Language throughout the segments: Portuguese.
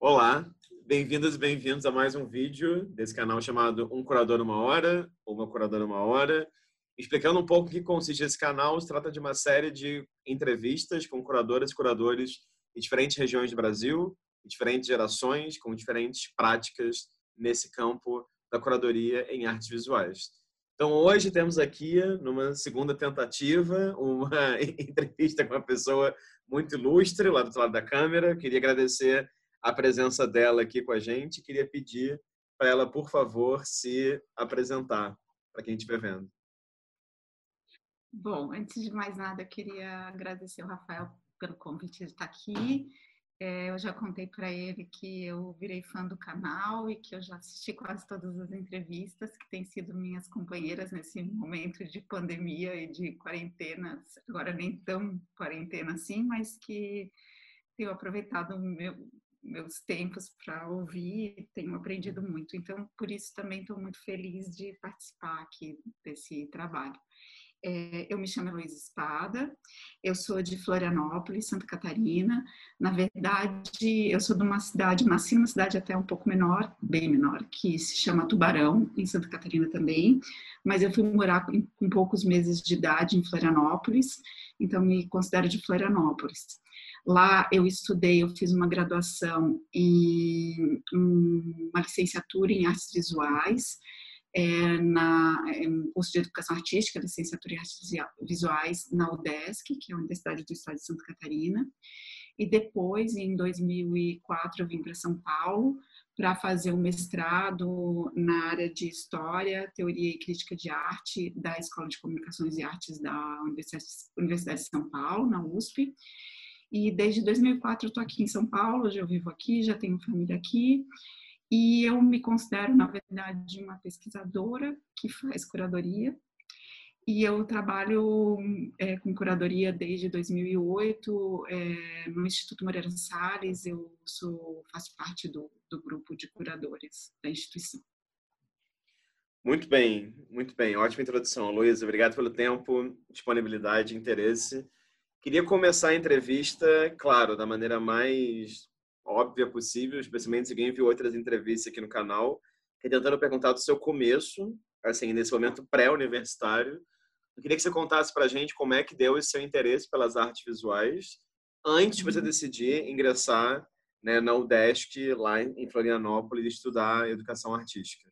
Olá, bem-vindas e bem-vindos a mais um vídeo desse canal chamado Um Curador Uma Hora, ou Uma Curadora Uma Hora. Explicando um pouco o que consiste esse canal, se trata de uma série de entrevistas com curadoras e curadores de diferentes regiões do Brasil, de diferentes gerações, com diferentes práticas nesse campo da curadoria em artes visuais. Então, hoje temos aqui, numa segunda tentativa, uma entrevista com uma pessoa muito ilustre lá do outro lado da câmera. Queria agradecer a presença dela aqui com a gente. Queria pedir para ela, por favor, se apresentar para quem estiver vendo. Bom, antes de mais nada, eu queria agradecer ao Rafael pelo convite de estar aqui. É, eu já contei para ele que eu virei fã do canal e que eu já assisti quase todas as entrevistas que têm sido minhas companheiras nesse momento de pandemia e de quarentena, agora nem tão quarentena assim, mas que tenho aproveitado meu, meus tempos para ouvir e tenho aprendido muito. Então, por isso também estou muito feliz de participar aqui desse trabalho. É, eu me chamo Luiz Espada, eu sou de Florianópolis, Santa Catarina. Na verdade, eu sou de uma cidade, nasci numa cidade até um pouco menor, bem menor, que se chama Tubarão, em Santa Catarina também. Mas eu fui morar com, com poucos meses de idade em Florianópolis, então me considero de Florianópolis. Lá eu estudei, eu fiz uma graduação em uma licenciatura em artes visuais, é, na em curso de educação artística, licenciatura em artes visuais na UDESC, que é a Universidade do Estado de Santa Catarina. E depois, em 2004, eu vim para São Paulo para fazer um mestrado na área de História, Teoria e Crítica de Arte da Escola de Comunicações e Artes da Universidade de São Paulo, na USP. E desde 2004 eu estou aqui em São Paulo, já vivo aqui, já tenho família aqui. E eu me considero, na verdade, uma pesquisadora que faz curadoria. E eu trabalho é, com curadoria desde 2008 é, no Instituto Moreira Salles. Eu sou, faço parte do, do grupo de curadores da instituição. Muito bem, muito bem. Ótima introdução, Luísa. Obrigado pelo tempo, disponibilidade, interesse. Queria começar a entrevista, claro, da maneira mais óbvia possível, especialmente se alguém viu outras entrevistas aqui no canal, é tentando perguntar do seu começo, assim, nesse momento pré-universitário. Eu queria que você contasse para a gente como é que deu esse seu interesse pelas artes visuais antes de você uhum. decidir ingressar né, na UDESC, lá em Florianópolis, e estudar educação artística.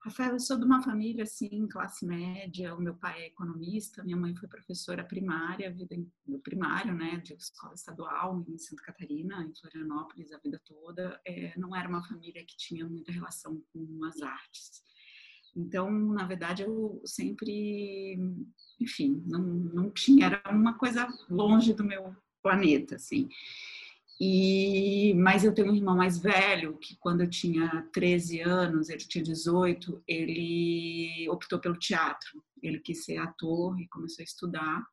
Rafael, eu sou de uma família assim, classe média. O meu pai é economista, minha mãe foi professora primária, vida no primário, né, de escola estadual em Santa Catarina, em Florianópolis, a vida toda. É, não era uma família que tinha muita relação com as artes. Então, na verdade, eu sempre, enfim, não, não tinha, era uma coisa longe do meu planeta, assim. E, mas eu tenho um irmão mais velho que quando eu tinha 13 anos, ele tinha 18, ele optou pelo teatro. Ele quis ser ator e começou a estudar.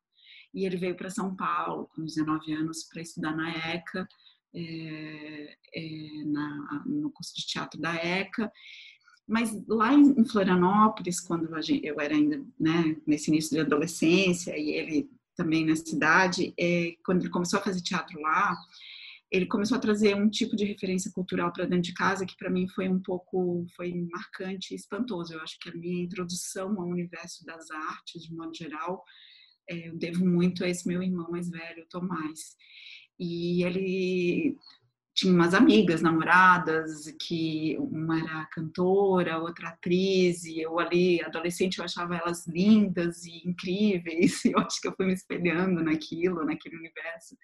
E ele veio para São Paulo com 19 anos para estudar na ECA, é, é, na, no curso de teatro da ECA. Mas lá em Florianópolis, quando eu era ainda né, nesse início de adolescência e ele também na cidade, é, quando ele começou a fazer teatro lá, ele começou a trazer um tipo de referência cultural para dentro de casa que para mim foi um pouco foi marcante e espantoso. Eu acho que a minha introdução ao universo das artes, de modo geral, é, eu devo muito a esse meu irmão mais velho, Tomás. E ele tinha umas amigas, namoradas, que uma era cantora, outra atriz, e eu ali, adolescente, eu achava elas lindas e incríveis, e eu acho que eu fui me espelhando naquilo, naquele universo.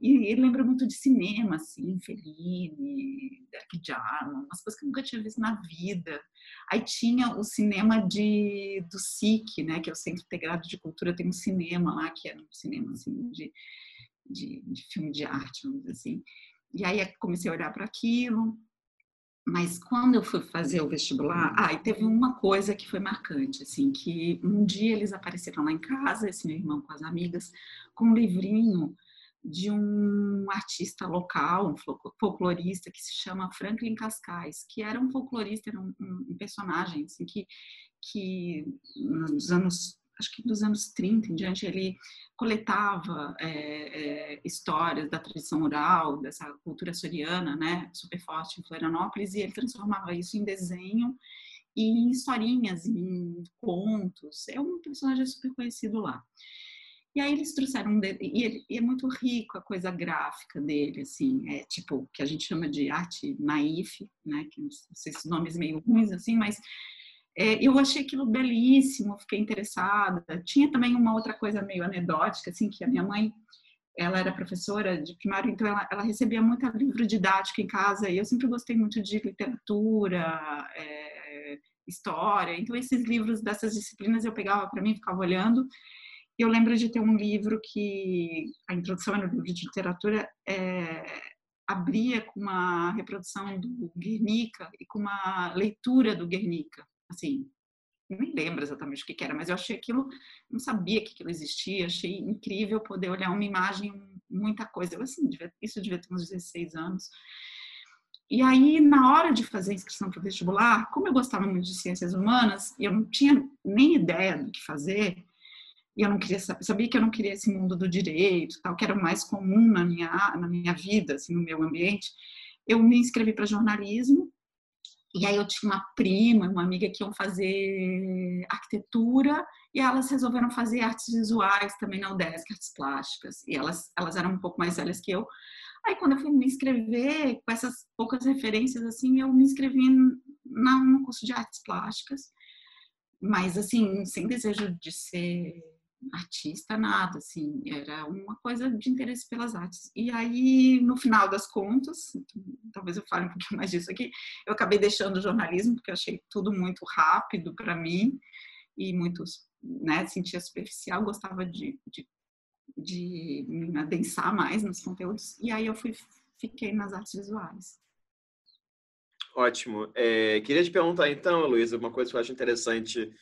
E ele lembra muito de cinema, assim, Fellini, Derek Jarman, umas coisas que eu nunca tinha visto na vida. Aí tinha o cinema de, do SIC, né, que é o Centro Integrado de Cultura, tem um cinema lá, que era um cinema, assim, de, de, de filme de arte, vamos dizer assim. E aí comecei a olhar para aquilo, mas quando eu fui fazer o vestibular, ah, e teve uma coisa que foi marcante, assim, que um dia eles apareceram lá em casa, esse meu irmão com as amigas, com um livrinho de um artista local, um folclorista que se chama Franklin Cascais, que era um folclorista, era um, um personagem assim, que, que nos anos acho que dos anos 30 em diante, ele coletava é, é, histórias da tradição oral, dessa cultura soriana, né, super forte em Florianópolis, e ele transformava isso em desenho e em historinhas, em contos. É um personagem super conhecido lá. E aí eles trouxeram um e, ele, e é muito rico a coisa gráfica dele, assim, é tipo que a gente chama de arte naif, né? Que não sei se nomes meio ruins assim, mas é, eu achei aquilo belíssimo, fiquei interessada. Tinha também uma outra coisa meio anedótica, assim, que a minha mãe ela era professora de primário, então ela, ela recebia muito livro didático em casa e eu sempre gostei muito de literatura, é, história. Então esses livros dessas disciplinas eu pegava para mim, ficava olhando eu lembro de ter um livro que a introdução era um livro de literatura é, abria com uma reprodução do Guernica e com uma leitura do Guernica, assim, nem lembro exatamente o que, era, mas eu achei aquilo, não sabia que aquilo existia, achei incrível poder olhar uma imagem, muita coisa. Eu, assim, devia, isso devia ter uns 16 anos. E aí, na hora de fazer a inscrição para o vestibular, como eu gostava muito de ciências humanas, e eu não tinha nem ideia do que fazer, e eu não queria sabia que eu não queria esse mundo do direito, tal, que era o mais comum na minha na minha vida, assim, no meu ambiente. Eu me inscrevi para jornalismo e aí eu tinha uma prima, uma amiga que iam fazer arquitetura e elas resolveram fazer artes visuais também na UDESC, artes plásticas. E elas elas eram um pouco mais velhas que eu. Aí quando eu fui me inscrever com essas poucas referências assim, eu me inscrevi no curso de artes plásticas, mas assim, sem desejo de ser artista nada, assim, era uma coisa de interesse pelas artes. E aí, no final das contas, talvez eu fale um pouquinho mais disso aqui, eu acabei deixando o jornalismo porque achei tudo muito rápido para mim e muito, né, sentia superficial, gostava de, de, de me adensar mais nos conteúdos. E aí eu fui, fiquei nas artes visuais. Ótimo. É, queria te perguntar então, Luísa, uma coisa que eu acho interessante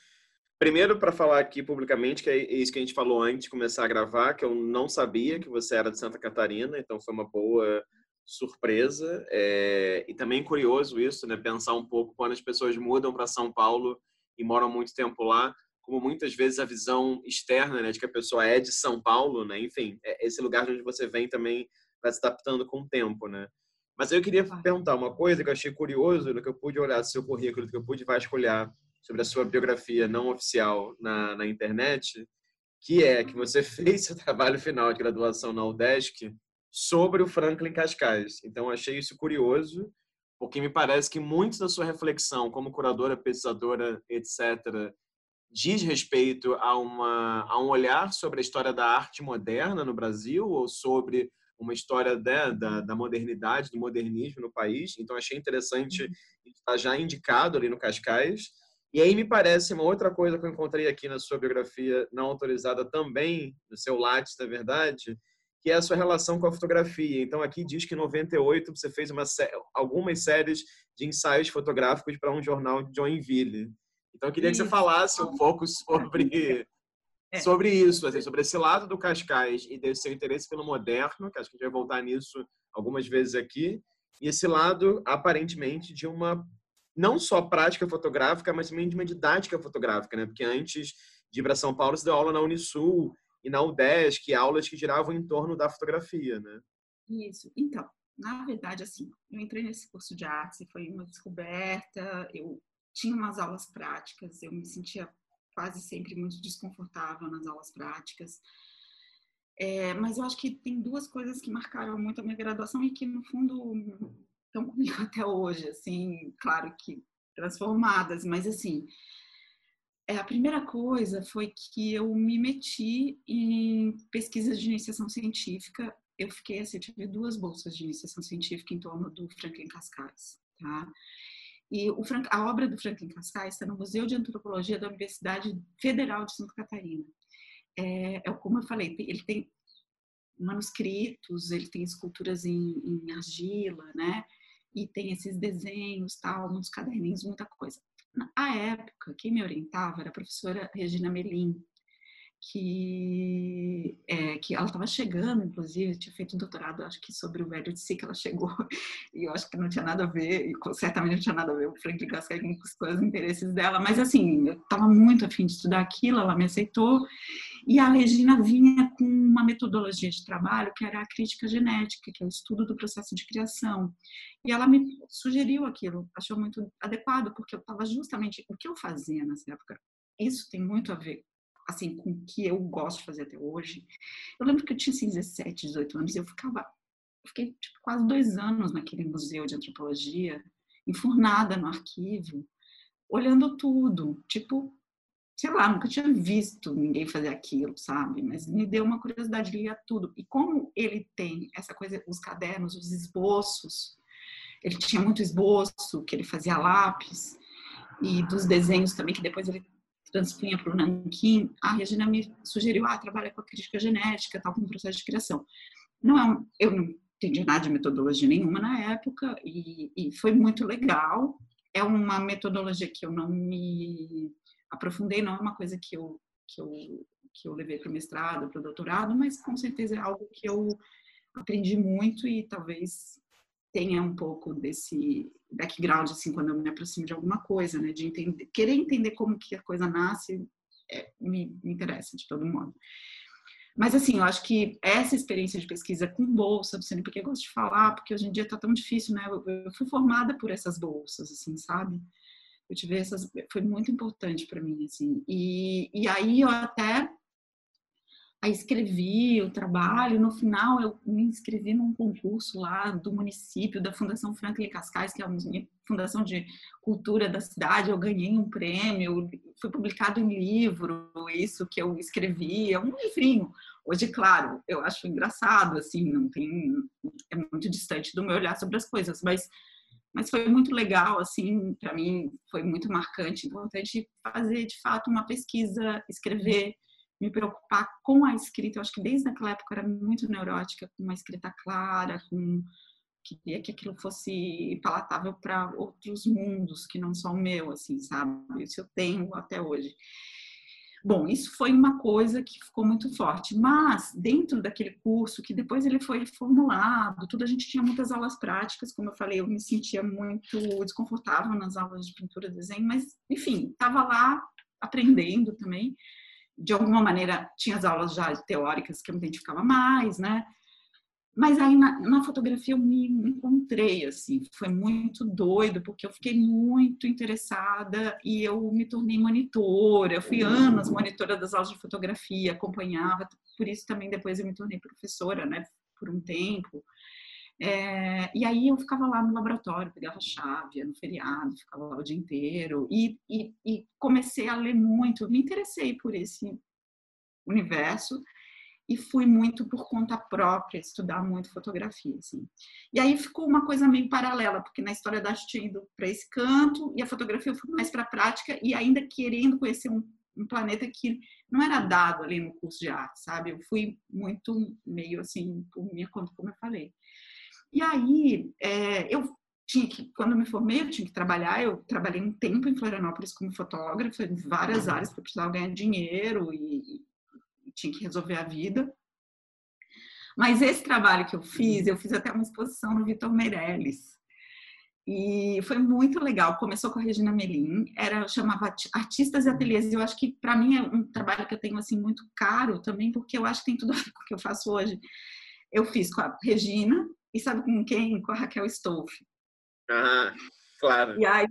Primeiro, para falar aqui publicamente, que é isso que a gente falou antes de começar a gravar, que eu não sabia que você era de Santa Catarina, então foi uma boa surpresa. É... E também curioso isso, né? Pensar um pouco quando as pessoas mudam para São Paulo e moram muito tempo lá, como muitas vezes a visão externa, né, de que a pessoa é de São Paulo, né? Enfim, é esse lugar de onde você vem também vai se adaptando com o tempo, né? Mas eu queria perguntar uma coisa que eu achei curioso, no que eu pude olhar do seu currículo, que eu pude vasculhar sobre a sua biografia não oficial na, na internet, que é que você fez seu trabalho final de graduação na UDESC sobre o Franklin Cascais. Então, achei isso curioso, porque me parece que muito da sua reflexão como curadora, pesquisadora, etc., diz respeito a, uma, a um olhar sobre a história da arte moderna no Brasil ou sobre uma história da, da, da modernidade, do modernismo no país. Então, achei interessante uhum. estar já indicado ali no Cascais. E aí me parece uma outra coisa que eu encontrei aqui na sua biografia não autorizada também, no seu Lattes, na verdade, que é a sua relação com a fotografia. Então aqui diz que em 98 você fez uma algumas séries de ensaios fotográficos para um jornal de Joinville. Então eu queria que você falasse um pouco sobre é. sobre isso, assim, sobre esse lado do Cascais e desse seu interesse pelo moderno, que acho que a gente vai voltar nisso algumas vezes aqui, e esse lado aparentemente de uma não só prática fotográfica, mas também de uma didática fotográfica, né? Porque antes de ir para São Paulo, você deu aula na Unisul e na UDESC, aulas que giravam em torno da fotografia, né? Isso. Então, na verdade, assim, eu entrei nesse curso de artes e foi uma descoberta. Eu tinha umas aulas práticas, eu me sentia quase sempre muito desconfortável nas aulas práticas. É, mas eu acho que tem duas coisas que marcaram muito a minha graduação e que, no fundo, estão comigo até hoje, assim, claro que transformadas, mas assim, é, a primeira coisa foi que eu me meti em pesquisas de iniciação científica. Eu fiquei assim, tive duas bolsas de iniciação científica em torno do Franklin Cascais, tá? E o, a obra do Franklin Cascais está no Museu de Antropologia da Universidade Federal de Santa Catarina. É, é como eu falei, ele tem manuscritos, ele tem esculturas em, em argila, né? E tem esses desenhos, tal, muitos caderninhos, muita coisa. Na época, quem me orientava era a professora Regina Melim. que, é, que ela estava chegando, inclusive, tinha feito um doutorado, acho que sobre o velho de si, que ela chegou, e eu acho que não tinha nada a ver, e certamente não tinha nada a ver o Frank Gasquet com os interesses dela, mas assim, eu estava muito afim de estudar aquilo, ela me aceitou, e a Regina vinha com uma metodologia de trabalho que era a crítica genética, que é o estudo do processo de criação. E ela me sugeriu aquilo, achou muito adequado, porque eu estava justamente. O que eu fazia nessa época? Isso tem muito a ver assim, com o que eu gosto de fazer até hoje. Eu lembro que eu tinha assim, 17, 18 anos e eu ficava, eu fiquei tipo, quase dois anos naquele museu de antropologia, enfurnada no arquivo, olhando tudo, tipo, sei lá, nunca tinha visto ninguém fazer aquilo, sabe? Mas me deu uma curiosidade de ler tudo. E como ele tem essa coisa, os cadernos, os esboços, ele tinha muito esboço que ele fazia lápis, e dos desenhos também, que depois ele transpunha para o Nankin, a Regina me sugeriu, ah, trabalha com a crítica genética, tal, com o processo de criação. Não é um, eu não entendi nada de metodologia nenhuma na época e, e foi muito legal. É uma metodologia que eu não me aprofundei, não é uma coisa que eu, que eu, que eu levei para o mestrado, para o doutorado, mas com certeza é algo que eu aprendi muito e talvez tenha um pouco desse background, assim, quando eu me aproximo de alguma coisa, né? De entender, querer entender como que a coisa nasce, é, me, me interessa de todo modo. Mas, assim, eu acho que essa experiência de pesquisa com bolsa, Luciane, porque eu gosto de falar, porque hoje em dia está tão difícil, né? Eu, eu, fui formada por essas bolsas, assim, sabe? Eu tive essas, foi muito importante para mim, assim. E, e aí eu até Aí escrevi o trabalho, no final eu me inscrevi num concurso lá do município, da Fundação Franklin Cascais, que é uma fundação de cultura da cidade, eu ganhei um prêmio, foi publicado em livro, isso que eu escrevi, é um livrinho. Hoje, claro, eu acho engraçado, assim, não tem, é muito distante do meu olhar sobre as coisas, mas mas foi muito legal, assim, para mim foi muito marcante, importante fazer de fato uma pesquisa, escrever me preocupar com a escrita. Eu acho que desde aquela época eu era muito neurótica, com uma escrita clara, com queria que aquilo fosse palatável para outros mundos que não são o meu, assim, sabe? Isso eu tenho até hoje. Bom, isso foi uma coisa que ficou muito forte, mas dentro daquele curso, que depois ele foi formulado, tudo a gente tinha muitas aulas práticas, como eu falei, eu me sentia muito desconfortável nas aulas de pintura e desenho, mas enfim, estava lá aprendendo também de alguma maneira, tinha as aulas já teóricas que eu me identificava mais, né? Mas aí na, na, fotografia eu me encontrei, assim, foi muito doido, porque eu fiquei muito interessada e eu me tornei monitora. Eu fui anos monitora das aulas de fotografia, acompanhava, por isso também depois eu me tornei professora, né, por um tempo. É, e aí eu ficava lá no laboratório, pegava chave, no feriado, ficava lá o dia inteiro e, e, e, comecei a ler muito, me interessei por esse universo e fui muito por conta própria, estudar muito fotografia, assim. E aí ficou uma coisa meio paralela, porque na história da arte tinha ido para esse canto e a fotografia eu fui mais para a prática e ainda querendo conhecer um, um planeta que não era dado ali no curso de arte, sabe? Eu fui muito meio assim, por minha conta, como eu falei. E aí, é, eu tinha que, quando eu me formei, eu tinha que trabalhar. Eu trabalhei um tempo em Florianópolis como fotógrafa, em várias áreas, porque eu precisava ganhar dinheiro e, tinha que resolver a vida. Mas esse trabalho que eu fiz, eu fiz até uma exposição no Vitor Meirelles. E foi muito legal. Começou com a Regina Melim, era chamava Artistas e Ateliês. Eu acho que para mim é um trabalho que eu tenho assim muito caro também, porque eu acho que tem tudo a ver com o que eu faço hoje. Eu fiz com a Regina, e sabe com quem? Com a Raquel Stolfe. Ah, claro. E aí,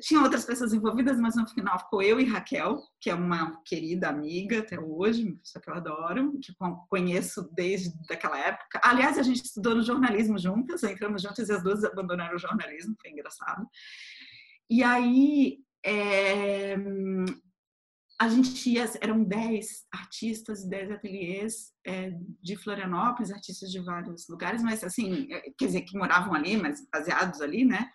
tinha outras pessoas envolvidas, mas no final ficou eu e Raquel, que é uma querida amiga até hoje, pessoa que eu adoro, que conheço desde aquela época. Aliás, a gente estudou no jornalismo juntas, entramos juntas e as duas abandonaram o jornalismo, foi engraçado. E aí, é, a gente ia, eram 10 artistas, 10 ateliês é, de Florianópolis, artistas de vários lugares, mas assim, é, quer dizer, que moravam ali, mas baseados ali, né?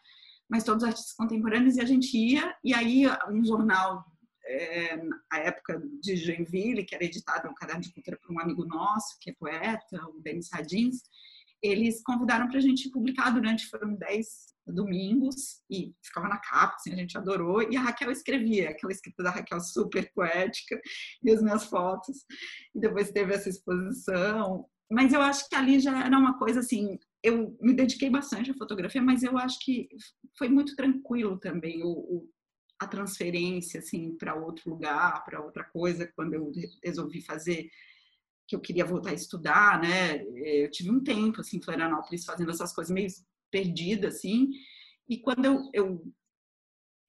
Mas todos artistas contemporâneos, e a gente ia, e aí um jornal, é, época de Joinville, que era editado um caderno de cultura por um amigo nosso, que é poeta, o Denis Radins, eles convidaram para a gente publicar durante, foram 10 domingos, e ficava na capa, assim, a gente adorou, e a Raquel escrevia, aquela escrita da Raquel super poética, e as minhas fotos, e depois teve essa exposição, mas eu acho que ali já era uma coisa assim, eu me dediquei bastante à fotografia, mas eu acho que foi muito tranquilo também o, o a transferência assim para outro lugar, para outra coisa, quando eu resolvi fazer que eu queria voltar a estudar, né? Eu tive um tempo assim em Florianópolis fazendo essas coisas meio perdida assim. E quando eu, eu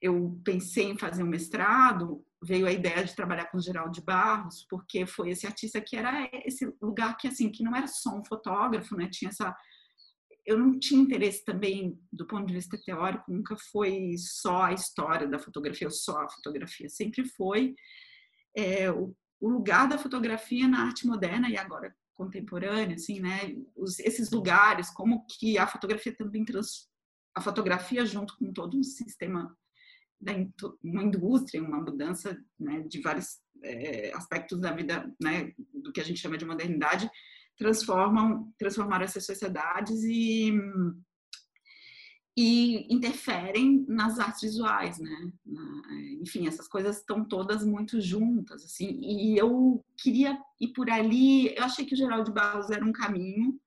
eu pensei em fazer um mestrado, veio a ideia de trabalhar com Geraldo Barros, porque foi esse artista que era esse lugar que assim, que não era só um fotógrafo, né? Tinha essa eu não tinha interesse também do ponto de vista teórico, nunca foi só a história da fotografia, ou só a fotografia, sempre foi é, o, o, lugar da fotografia na arte moderna e agora contemporânea, assim, né? Os, esses lugares, como que a fotografia também trans, a fotografia junto com todo um sistema da uma indústria, uma mudança né, de vários é, aspectos da vida, né, do que a gente chama de modernidade, transformam, transformaram essas sociedades e, e interferem nas artes visuais, né? Enfim, essas coisas estão todas muito juntas, assim. E eu queria ir por ali. Eu achei que o Geraldo Barros era um caminho.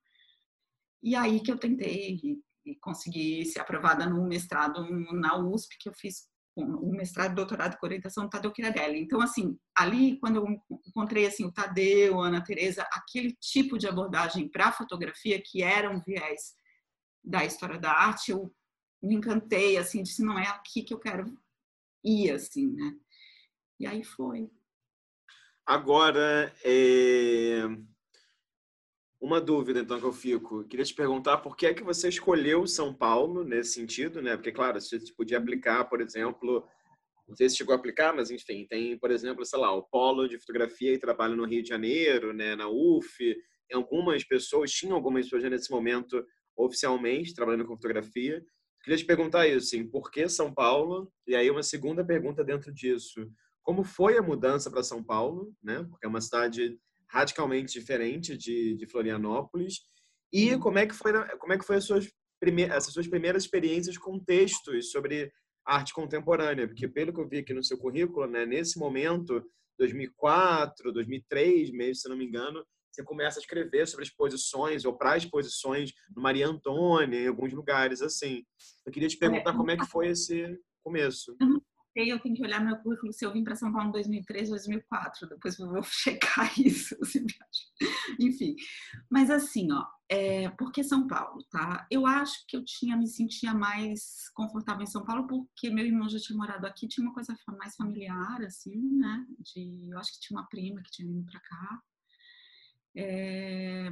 E aí que eu tentei e consegui ser aprovada no mestrado na USP que eu fiz o mestrado doutorado com orientação do Tadeu Chiarelli. Então, assim, ali, quando eu encontrei assim, o Tadeu, a Ana Teresa, aquele tipo de abordagem para a fotografia, que era um viés da história da arte, eu me encantei, assim, disse, não é aqui que eu quero ir, assim, né? E aí foi. Agora, é... Uma dúvida, então, que eu fico. Queria te perguntar por que é que você escolheu São Paulo nesse sentido, né? Porque, claro, você podia aplicar, por exemplo, não sei se chegou a aplicar, mas enfim, tem, por exemplo, sei lá, o polo de fotografia e trabalho no Rio de Janeiro, né, na UF. Algumas pessoas, tinham algumas pessoas nesse momento oficialmente trabalhando com fotografia. Queria te perguntar isso, assim, por que São Paulo? E aí uma segunda pergunta dentro disso. Como foi a mudança para São Paulo, né? Porque é uma cidade radicalmente diferente de, de Florianópolis. E uhum. como é que foi, como é que foi as suas, primeiras, essas suas primeiras experiências com textos sobre arte contemporânea? Porque pelo que eu vi aqui no seu currículo, né, nesse momento, 2004, 2003, mesmo se não me engano, você começa a escrever sobre exposições ou para exposições no Maria Antônia, em alguns lugares assim. Eu queria te perguntar como é que foi esse começo. Eu tenho que olhar meu currículo se eu vim para São Paulo em 2003, 2004. Depois eu vou checar isso. Enfim, mas assim, ó, é, por que São Paulo, tá? Eu acho que eu tinha me sentia mais confortável em São Paulo porque meu irmão já tinha morado aqui, tinha uma coisa mais familiar, assim, né? De, eu acho que tinha uma prima que tinha vindo para cá. É,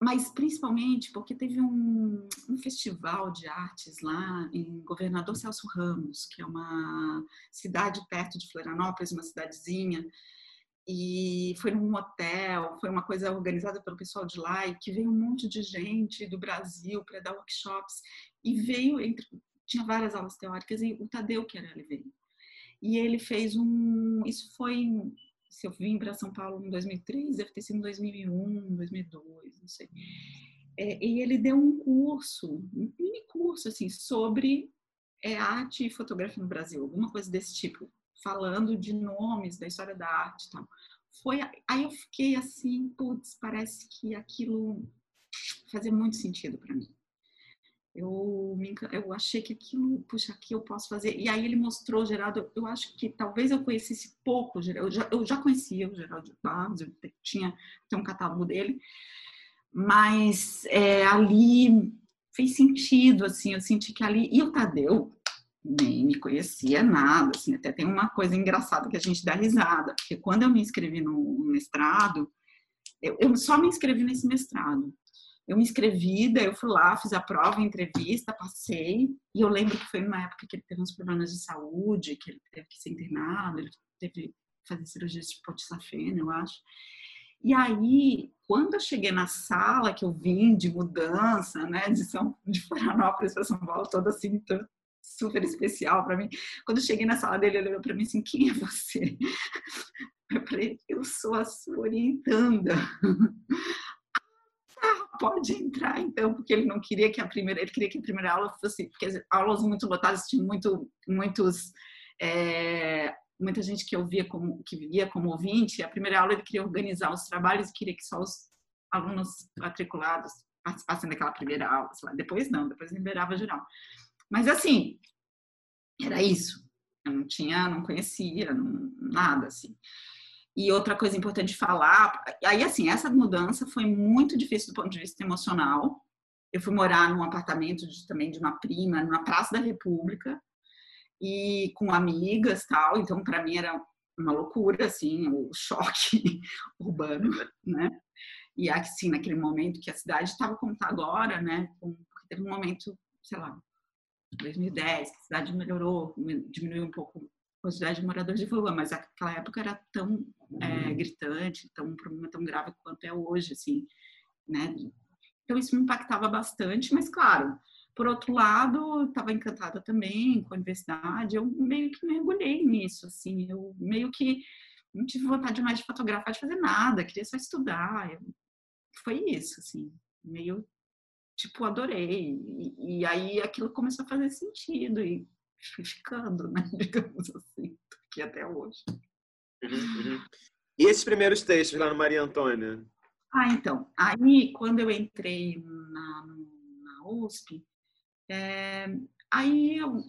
mas principalmente porque teve um, um, festival de artes lá em Governador Celso Ramos, que é uma cidade perto de Florianópolis, uma cidadezinha, e foi num hotel, foi uma coisa organizada pelo pessoal de lá, e que veio um monte de gente do Brasil para dar workshops, e veio, entre, tinha várias aulas teóricas, e o Tadeu que era ele veio. E ele fez um, isso foi se eu vim para São Paulo em 2003, deve ter sido em 2001, 2002, não sei. É, e ele deu um curso, um mini curso, assim, sobre é, arte e fotografia no Brasil, alguma coisa desse tipo, falando de nomes da história da arte e tal. Foi, aí eu fiquei assim, putz, parece que aquilo fazia muito sentido para mim. Eu, me, eu achei que aquilo, puxa, aqui eu posso fazer. E aí ele mostrou, Geraldo, eu acho que talvez eu conhecesse pouco, eu já, eu já conhecia o Geraldo Barros, eu tinha, tinha um catálogo dele, mas é, ali fez sentido, assim, eu senti que ali, e o Tadeu nem me conhecia nada, assim, até tem uma coisa engraçada que a gente dá risada, porque quando eu me inscrevi no mestrado, eu, eu só me inscrevi nesse mestrado, eu me inscrevi, daí eu fui lá, fiz a prova, a entrevista, passei. E eu lembro que foi numa época que ele teve uns problemas de saúde, que ele teve que ser internado, ele teve que fazer cirurgia de potisafena, eu acho. E aí, quando eu cheguei na sala, que eu vim de mudança, né, de, São, de Florianópolis para São Paulo, toda assim, super especial para mim. Quando eu cheguei na sala dele, ele olhou para mim assim: quem é você? Eu falei: eu sou a sua orientanda. Pode entrar então, porque ele não queria que a primeira, ele queria que a primeira aula fosse, porque aulas muito lotadas tinham muito, muitos, é, muita gente que ouvia como, que via como ouvinte. A primeira aula ele queria organizar os trabalhos queria que só os alunos matriculados participassem daquela primeira aula. Depois não, depois liberava geral. Mas assim, era isso. Eu não tinha, não conhecia, não, nada assim. E outra coisa importante falar, aí assim, essa mudança foi muito difícil do ponto de vista emocional. Eu fui morar num apartamento de, também de uma prima, na Praça da República, e com amigas tal. Então, para mim era uma loucura, assim, o choque urbano, né? E assim, naquele momento que a cidade estava como está agora, né? Teve um momento, sei lá, 2010, que a cidade melhorou, diminuiu um pouco quantidade de moradores de rua, mas aquela época era tão é, gritante, tão um problema tão grave quanto é hoje, assim, né? Então isso me impactava bastante, mas claro, por outro lado, estava encantada também com a universidade, eu meio que mergulhei nisso, assim, eu meio que não tive vontade mais de fotografar, de fazer nada, queria só estudar. Eu, foi isso, assim, meio tipo, adorei. E, e, aí aquilo começou a fazer sentido e ficando, né? Digamos assim, aqui até hoje. Uhum, uhum. E esses primeiros textos lá no Maria Antônia? Ah, então, aí quando eu entrei na, na USP, é, aí, eu,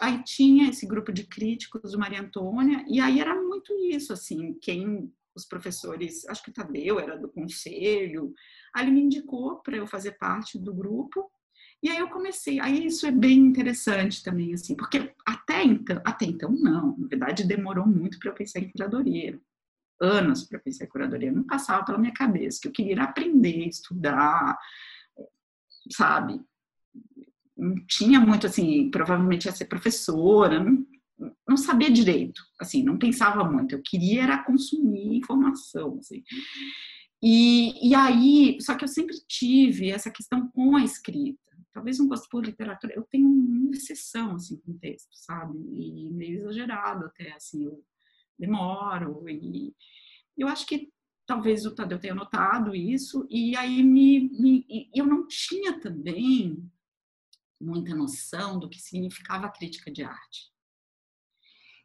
aí tinha esse grupo de críticos do Maria Antônia, e aí era muito isso, assim, quem os professores, acho que Tadeu era do conselho, aí ele me indicou para eu fazer parte do grupo, e aí eu comecei, aí isso é bem interessante também, assim, porque até então, até então não, na verdade demorou muito para eu pensar em curadoria, anos para pensar em curadoria, não passava pela minha cabeça, que eu queria aprender, estudar, sabe, não tinha muito assim, provavelmente ia ser professora, não, não sabia direito, assim, não pensava muito. Eu queria era consumir informação, assim. E, e aí, só que eu sempre tive essa questão com a escrita. Talvez um gosto por literatura, eu tenho uma exceção, assim, com texto, sabe? E meio exagerado até, assim, eu demoro. E eu acho que talvez o Tadeu tenha notado isso. E aí, me, me eu não tinha também muita noção do que significava crítica de arte.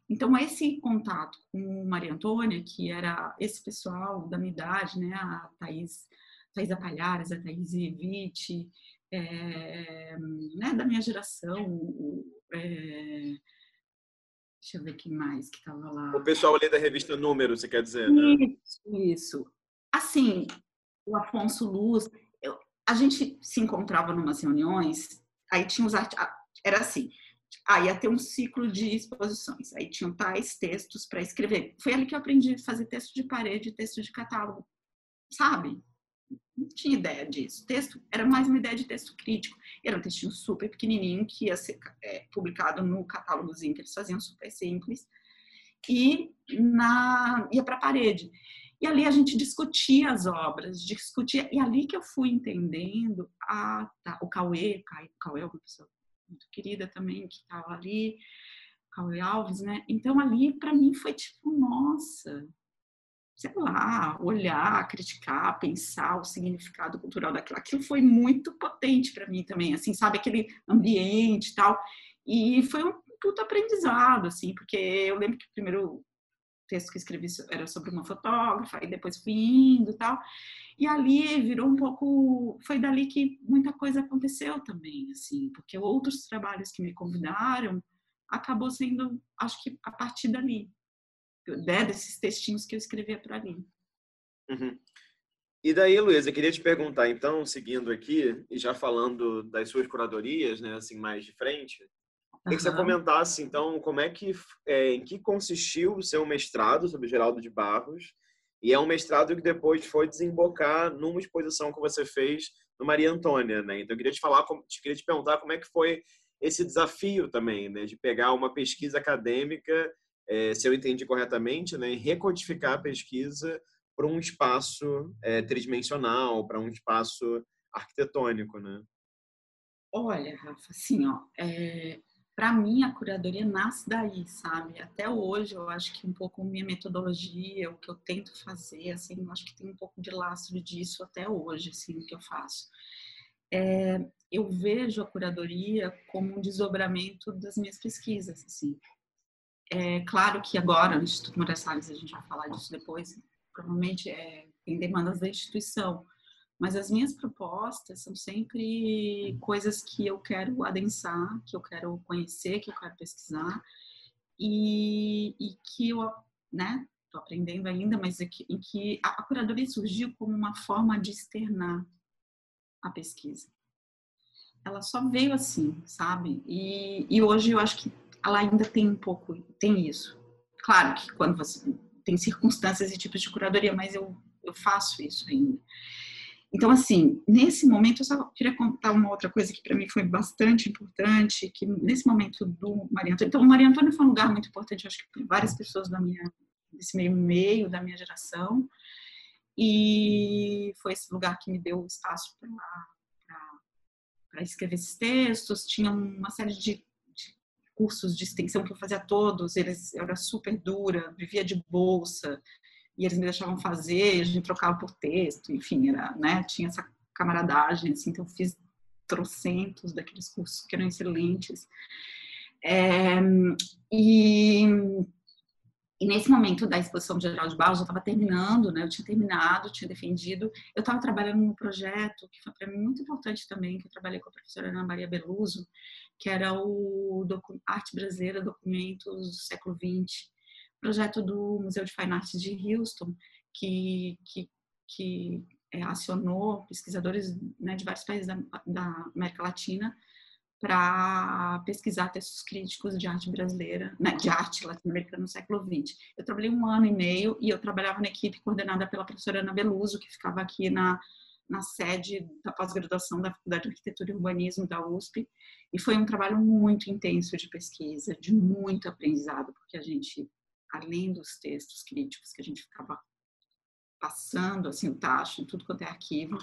Então, esse contato com Maria Antônia, que era esse pessoal da minha idade, né, a Thais, Thais Apalhares, a Thais Evite, é, né, da minha geração, é, deixa eu ver quem mais que estava lá. O pessoal ali da revista Número, você quer dizer, né? Isso, isso. Assim, o Afonso Luz, eu, a gente se encontrava em umas reuniões, aí tinha os artistas, era assim, Aí ia ter um ciclo de exposições. Aí tinham tais textos para escrever. Foi ali que eu aprendi a fazer texto de parede, texto de catálogo. Sabe? Não tinha ideia disso. Texto era mais uma ideia de texto crítico. Era um textinho super pequenininho que ia ser é, publicado no catálogozinho que eles faziam, super simples. E na, ia para a parede. E ali a gente discutia as obras, discutia. E ali que eu fui entendendo a, tá, o Cauê, o Cauê é uma pessoa muito querida também, que estava ali, Cauê Alves, né? Então ali para mim foi tipo, nossa, sei lá, olhar, criticar, pensar o significado cultural daquilo. Aquilo foi muito potente para mim também, assim, sabe, aquele ambiente e tal. E foi um puto aprendizado, assim, porque eu lembro que o primeiro texto que escrevi era sobre uma fotógrafa, e depois fui indo e tal. E ali virou um pouco, foi dali que muita coisa aconteceu também, assim, porque outros trabalhos que me convidaram acabou sendo, acho que a partir dali, né, desses textinhos que eu escrevia para ali. Uhum. E daí, Luísa, eu queria te perguntar, então, seguindo aqui e já falando das suas curadorias, né, assim mais de frente, queria que você comentasse, então, como é que, é, em que consistiu o seu mestrado sobre Geraldo de Barros e é um mestrado que depois foi desembocar numa exposição que você fez no Maria Antônia, né? Então eu queria te falar, queria te perguntar como é que foi esse desafio também, né, de pegar uma pesquisa acadêmica, é, se eu entendi corretamente, né, recodificar a pesquisa para um espaço é, tridimensional, para um espaço arquitetônico, né? Olha, Rafa, assim, ó, é, para mim, a curadoria nasce daí, sabe? Até hoje, eu acho que um pouco minha metodologia, o que eu tento fazer, assim, eu acho que tem um pouco de lastro disso até hoje, assim, o que eu faço. É, eu vejo a curadoria como um desdobramento das minhas pesquisas, assim. É claro que agora, no Instituto Moreira Salles, a gente vai falar disso depois, provavelmente é, demandas da instituição, mas as minhas propostas são sempre coisas que eu quero adensar, que eu quero conhecer, que eu quero pesquisar e, e que eu, né, estou aprendendo ainda, mas é que, em que a, a curadoria surgiu como uma forma de externar a pesquisa. Ela só veio assim, sabe? E, e hoje eu acho que ela ainda tem um pouco, tem isso. Claro que quando você tem circunstâncias e tipos de curadoria, mas eu, eu faço isso ainda. Então, assim, nesse momento, eu só queria contar uma outra coisa que para mim foi bastante importante, que nesse momento do Maria Antônia, então, o Maria Antônia foi um lugar muito importante, acho que para várias pessoas da minha, desse meio meio da minha geração, e foi esse lugar que me deu espaço para escrever esses textos, tinha uma série de, cursos de extensão que eu fazia todos, eles, eu era super dura, vivia de bolsa, e eles me deixavam fazer, a gente trocava por texto, enfim, era, né, tinha essa camaradagem, assim, então eu fiz trocentos daqueles cursos que eram excelentes. É, e, e, nesse momento da exposição geral de Barros, eu estava terminando, né, eu tinha terminado, tinha defendido, eu estava trabalhando num projeto que foi para mim muito importante também, que eu trabalhei com a professora Ana Maria Beluso, que era o Arte Brasileira, Documentos do Século XX, projeto do Museu de Fine Arts de Houston, que, que, que é, acionou pesquisadores né, de vários países da, da América Latina para pesquisar textos críticos de arte brasileira, né, de arte latino-americana no século XX. Eu trabalhei um ano e meio e eu trabalhava na equipe coordenada pela professora Ana Beluso, que ficava aqui na, na sede da pós-graduação da Faculdade de Arquitetura e Urbanismo da USP, e foi um trabalho muito intenso de pesquisa, de muito aprendizado, porque a gente além dos textos críticos que a gente ficava passando assim o tacho em tudo quanto é arquivo,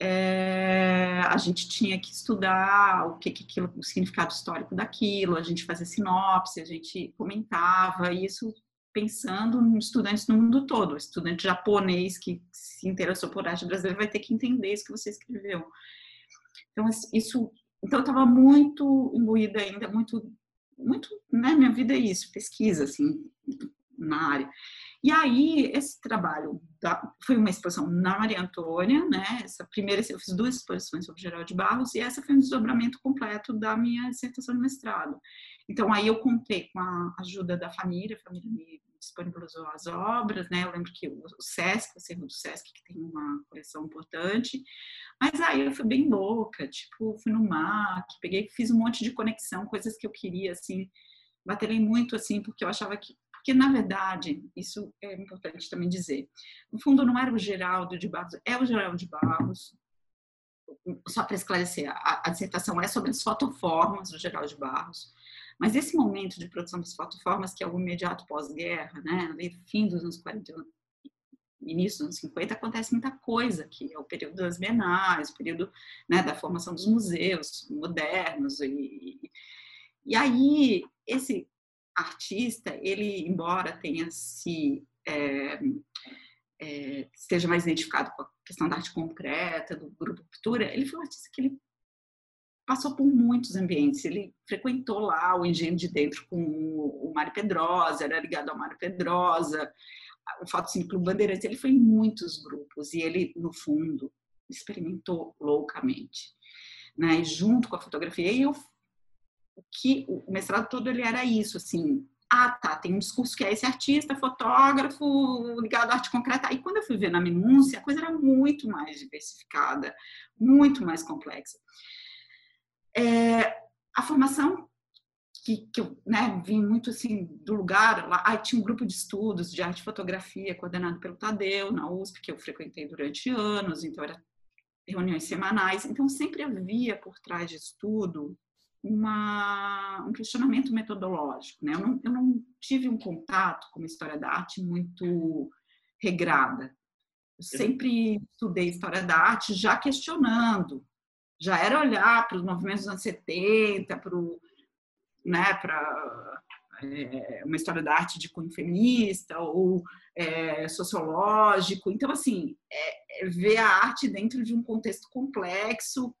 é, a gente tinha que estudar o que, que aquilo, o significado histórico daquilo, a gente fazia sinopse, a gente comentava isso pensando em estudantes no mundo todo. O estudante japonês que se interessou por arte brasileira vai ter que entender isso que você escreveu. Então isso, então eu estava muito imbuída ainda, muito muito, né, minha vida é isso, pesquisa, assim, na área. E aí, esse trabalho da, foi uma exposição na Maria Antônia, né? Essa primeira, eu fiz duas exposições sobre Geraldo de Barros, e essa foi um desdobramento completo da minha dissertação de mestrado. Então, aí eu contei com a ajuda da família, a família me disponibilizou as obras, né? Eu lembro que o SESC, o Acervo do SESC, que tem uma coleção importante, mas aí eu fui bem louca, tipo, fui no MAC, peguei, fiz um monte de conexão, coisas que eu queria, assim, baterei muito, assim, porque eu achava que porque, na verdade, isso é importante também dizer. No fundo, não era o Geraldo de Barros, é o Geraldo de Barros. Só para esclarecer, a, a dissertação é sobre as fotoformas do Geraldo de Barros. Mas esse momento de produção das fotoformas, que é o imediato pós-guerra, né, fim dos anos 40, início dos anos 50, acontece muita coisa, que é o período das bienais, o período né, da formação dos museus modernos. E, e aí, esse artista, ele, embora tenha se... É, é, esteja mais identificado com a questão da arte concreta, do grupo Cultura, ele foi um artista que ele passou por muitos ambientes. Ele frequentou lá o Engenho de Dentro com o Mário Pedrosa, era ligado ao Mário Pedrosa, o Fotocine Clube Bandeirantes, ele foi em muitos grupos e ele, no fundo, experimentou loucamente. Né? E junto com a fotografia, e eu, o que o mestrado todo ele era isso, assim, ah, tá, tem um discurso que é esse artista, fotógrafo, ligado à arte concreta. Aí quando eu fui ver na minúcia, a coisa era muito mais diversificada, muito mais complexa. É, a formação que, que eu né, vim muito assim do lugar lá, aí tinha um grupo de estudos de arte e fotografia coordenado pelo Tadeu na USP que eu frequentei durante anos, então era reuniões semanais, então sempre havia por trás de estudo uma, um questionamento metodológico, né? Eu não, eu não tive um contato com uma história da arte muito regrada. Eu sempre estudei história da arte já questionando, já era olhar para os movimentos dos anos 70, para né, é, uma história da arte de cunho feminista ou é, sociológico. Então, assim, é, é, ver a arte dentro de um contexto complexo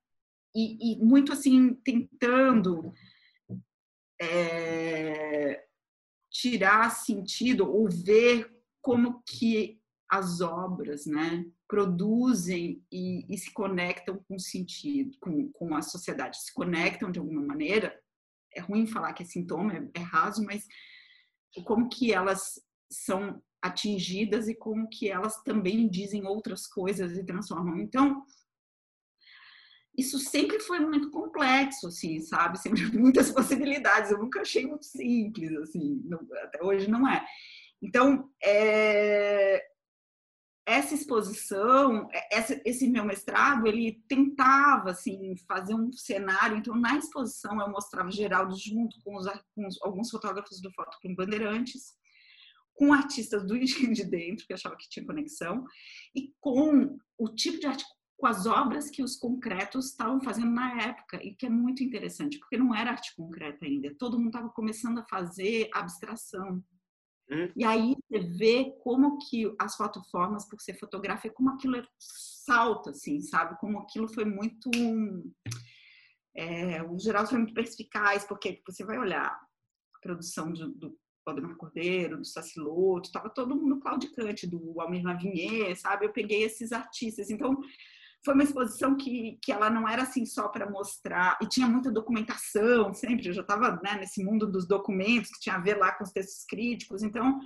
e, e muito, assim, tentando é, tirar sentido ou ver como que as obras, né, produzem e, e, se conectam com sentido, com, com a sociedade, se conectam de alguma maneira. É ruim falar que é sintoma, é, é raso, mas como que elas são atingidas e como que elas também dizem outras coisas e transformam. Então, isso sempre foi muito complexo, assim, sabe? Sempre muitas possibilidades. Eu nunca achei muito simples, assim, não, até hoje não é. Então, é, essa exposição, essa, esse meu mestrado, ele tentava assim fazer um cenário. Então, na exposição eu mostrava Geraldo junto com, os, com os, alguns fotógrafos do Foto com Bandeirantes, com artistas do de Dentro, que eu achava que tinha conexão, e com o tipo de arte com as obras que os concretos estavam fazendo na época, e que é muito interessante, porque não era arte concreta ainda, todo mundo estava começando a fazer abstração. Hum. E aí você vê como que as fotoformas, por ser fotografia, como aquilo salta, assim, sabe? Como aquilo foi muito... É, o geral foi muito perspicaz, porque você vai olhar a produção do, do Valdemar Cordeiro, do Saciloto, estava todo mundo claudicante, do Almir Lavinier, sabe? Eu peguei esses artistas. Então, foi uma exposição que, que ela não era assim só para mostrar, e tinha muita documentação sempre, eu já estava né, nesse mundo dos documentos, que tinha a ver lá com os textos críticos, então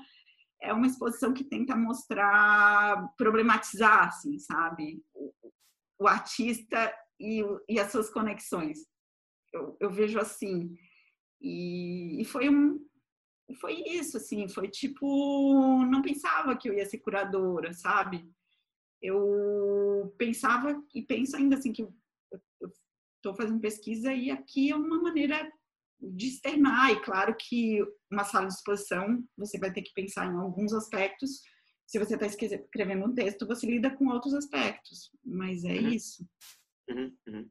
é uma exposição que tenta mostrar, problematizar, assim, sabe, o, o artista e, e, as suas conexões. Eu, eu vejo assim, e, e foi um, foi isso, assim, foi tipo, não pensava que eu ia ser curadora, sabe? Eu pensava e penso ainda assim que eu estou fazendo pesquisa e aqui é uma maneira de externar e claro que uma sala de exposição você vai ter que pensar em alguns aspectos se você está escrevendo um texto você lida com outros aspectos mas é uhum. isso uhum, uhum.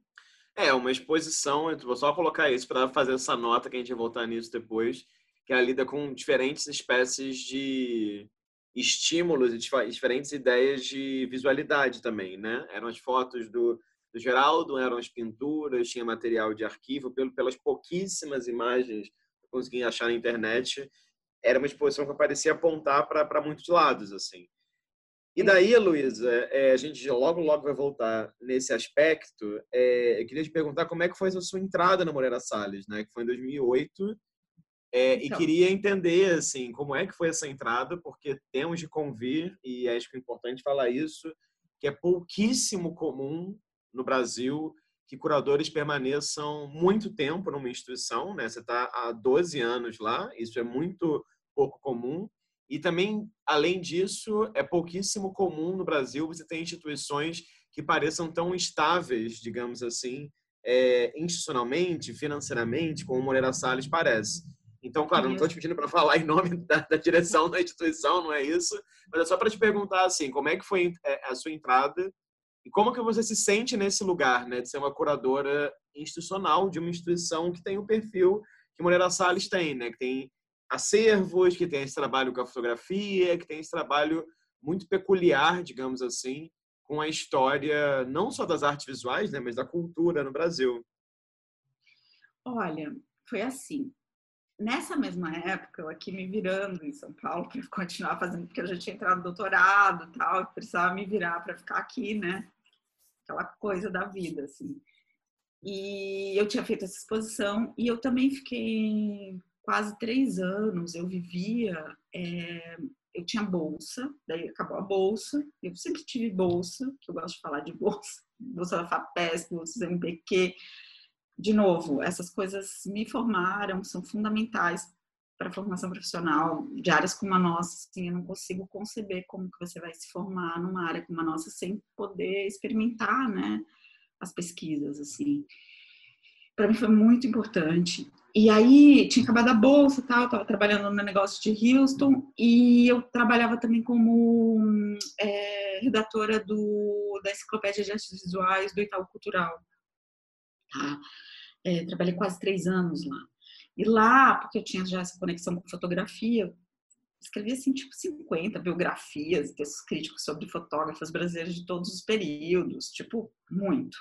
é uma exposição vou só colocar isso para fazer essa nota que a gente vai voltar nisso depois que ela lida com diferentes espécies de estímulos e diferentes ideias de visualidade também, né? Eram as fotos do, do Geraldo, eram as pinturas, tinha material de arquivo, pelo, pelas pouquíssimas imagens que eu consegui achar na internet, era uma exposição que parecia apontar para muitos lados, assim. E daí, Luísa, é, a gente logo, logo vai voltar nesse aspecto. É, eu queria te perguntar como é que foi a sua entrada na Moreira Salles, né? Que foi em 2008 é, então. E queria entender, assim, como é que foi essa entrada, porque temos de convir, e acho que é importante falar isso, que é pouquíssimo comum no Brasil que curadores permaneçam muito tempo numa instituição, né? Você está há 12 anos lá, isso é muito pouco comum. E também, além disso, é pouquíssimo comum no Brasil você ter instituições que pareçam tão estáveis, digamos assim, é, institucionalmente, financeiramente, como o Moreira Salles parece. Então, claro, não estou te pedindo para falar em nome da, da, direção da instituição, não é isso, mas é só para te perguntar assim, como é que foi é, a sua entrada e como que você se sente nesse lugar, né, de ser uma curadora institucional de uma instituição que tem o perfil que Moreira Salles tem, né, que tem acervos, que tem esse trabalho com a fotografia, que tem esse trabalho muito peculiar, digamos assim, com a história não só das artes visuais, né, mas da cultura no Brasil. Olha, foi assim nessa mesma época, eu aqui me virando em São Paulo para continuar fazendo, porque eu já tinha entrado no doutorado e tal, precisava me virar para ficar aqui, né? Aquela coisa da vida, assim. E eu tinha feito essa exposição e eu também fiquei quase três anos. Eu vivia, é, eu tinha bolsa, daí acabou a bolsa. Eu sempre tive bolsa, que eu gosto de falar de bolsa, bolsa da FAPESP, bolsa do MPQ de novo, essas coisas me formaram, são fundamentais para a formação profissional de áreas como a nossa. Assim, eu não consigo conceber como que você vai se formar numa área como a nossa sem poder experimentar, né, as pesquisas, assim. Para mim foi muito importante. E aí tinha acabado a bolsa, tal, estava trabalhando no negócio de Houston e eu trabalhava também como é, redatora do, da enciclopédia de artes visuais do Itaú Cultural. Tá? É, trabalhei quase três anos lá. E lá, porque eu tinha já essa conexão com fotografia, escrevi assim, tipo 50 biografias, textos críticos sobre fotógrafos brasileiros de todos os períodos, tipo, muito.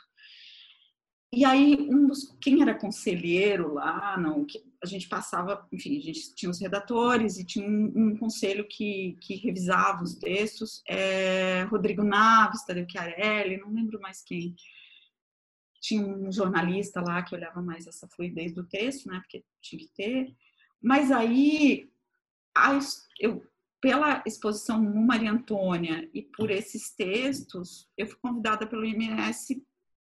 E aí, um dos, quem era conselheiro lá, não, a gente passava, enfim, a gente tinha os redatores e tinha um, um conselho que, que revisava os textos, é, Rodrigo Naves, Tadeu Chiarelli, não lembro mais quem. Tinha um jornalista lá que olhava mais essa fluidez do texto, né, porque tinha que ter. Mas aí, a, eu, pela exposição no Maria Antônia e por esses textos, eu fui convidada pelo IMS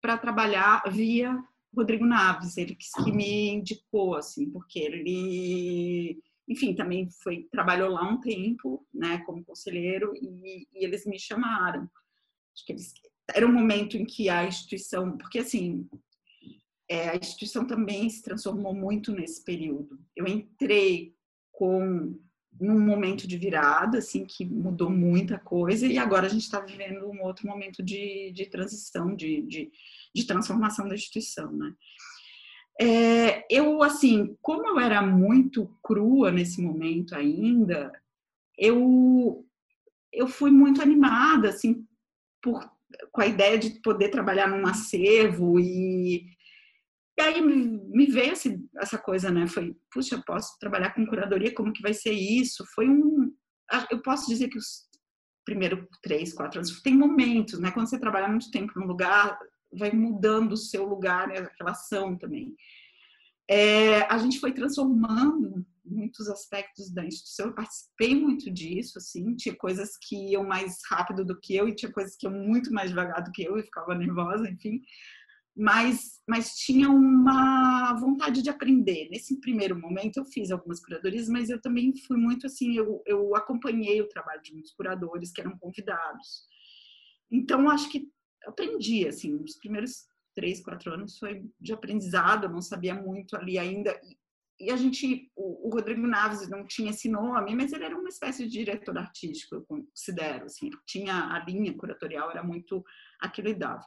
para trabalhar via Rodrigo Naves, ele que, que me indicou, assim, porque ele, enfim, também foi trabalhou lá um tempo, né, como conselheiro, e, e eles me chamaram. Acho que eles era um momento em que a instituição, porque assim, é, a instituição também se transformou muito nesse período. Eu entrei com num momento de virada, assim, que mudou muita coisa, e agora a gente está vivendo um outro momento de, de transição, de, de, de transformação da instituição, né? É, eu, assim, como eu era muito crua nesse momento ainda, eu, eu fui muito animada, assim, por, com a ideia de poder trabalhar num acervo e e aí me veio assim, essa coisa, né? Foi, puxa, posso trabalhar com curadoria, como que vai ser isso? Foi um. Eu posso dizer que os primeiros três, quatro anos, tem momentos, né? Quando você trabalha muito tempo num lugar, vai mudando o seu lugar, né? a relação também. É, a gente foi transformando muitos aspectos da instituição, eu participei muito disso, assim, tinha coisas que iam mais rápido do que eu e tinha coisas que iam muito mais devagar do que eu e ficava nervosa, enfim mas, mas tinha uma vontade de aprender. Nesse primeiro momento, eu fiz algumas curadorias, mas eu também fui muito assim, eu, eu acompanhei o trabalho de muitos curadores que eram convidados. Então, acho que aprendi, assim, os primeiros três, quatro anos foi de aprendizado, eu não sabia muito ali ainda. E a gente, o, Rodrigo Naves não tinha esse nome, mas ele era uma espécie de diretor artístico, eu considero, assim, tinha a linha curatorial, era muito aquilo e dava.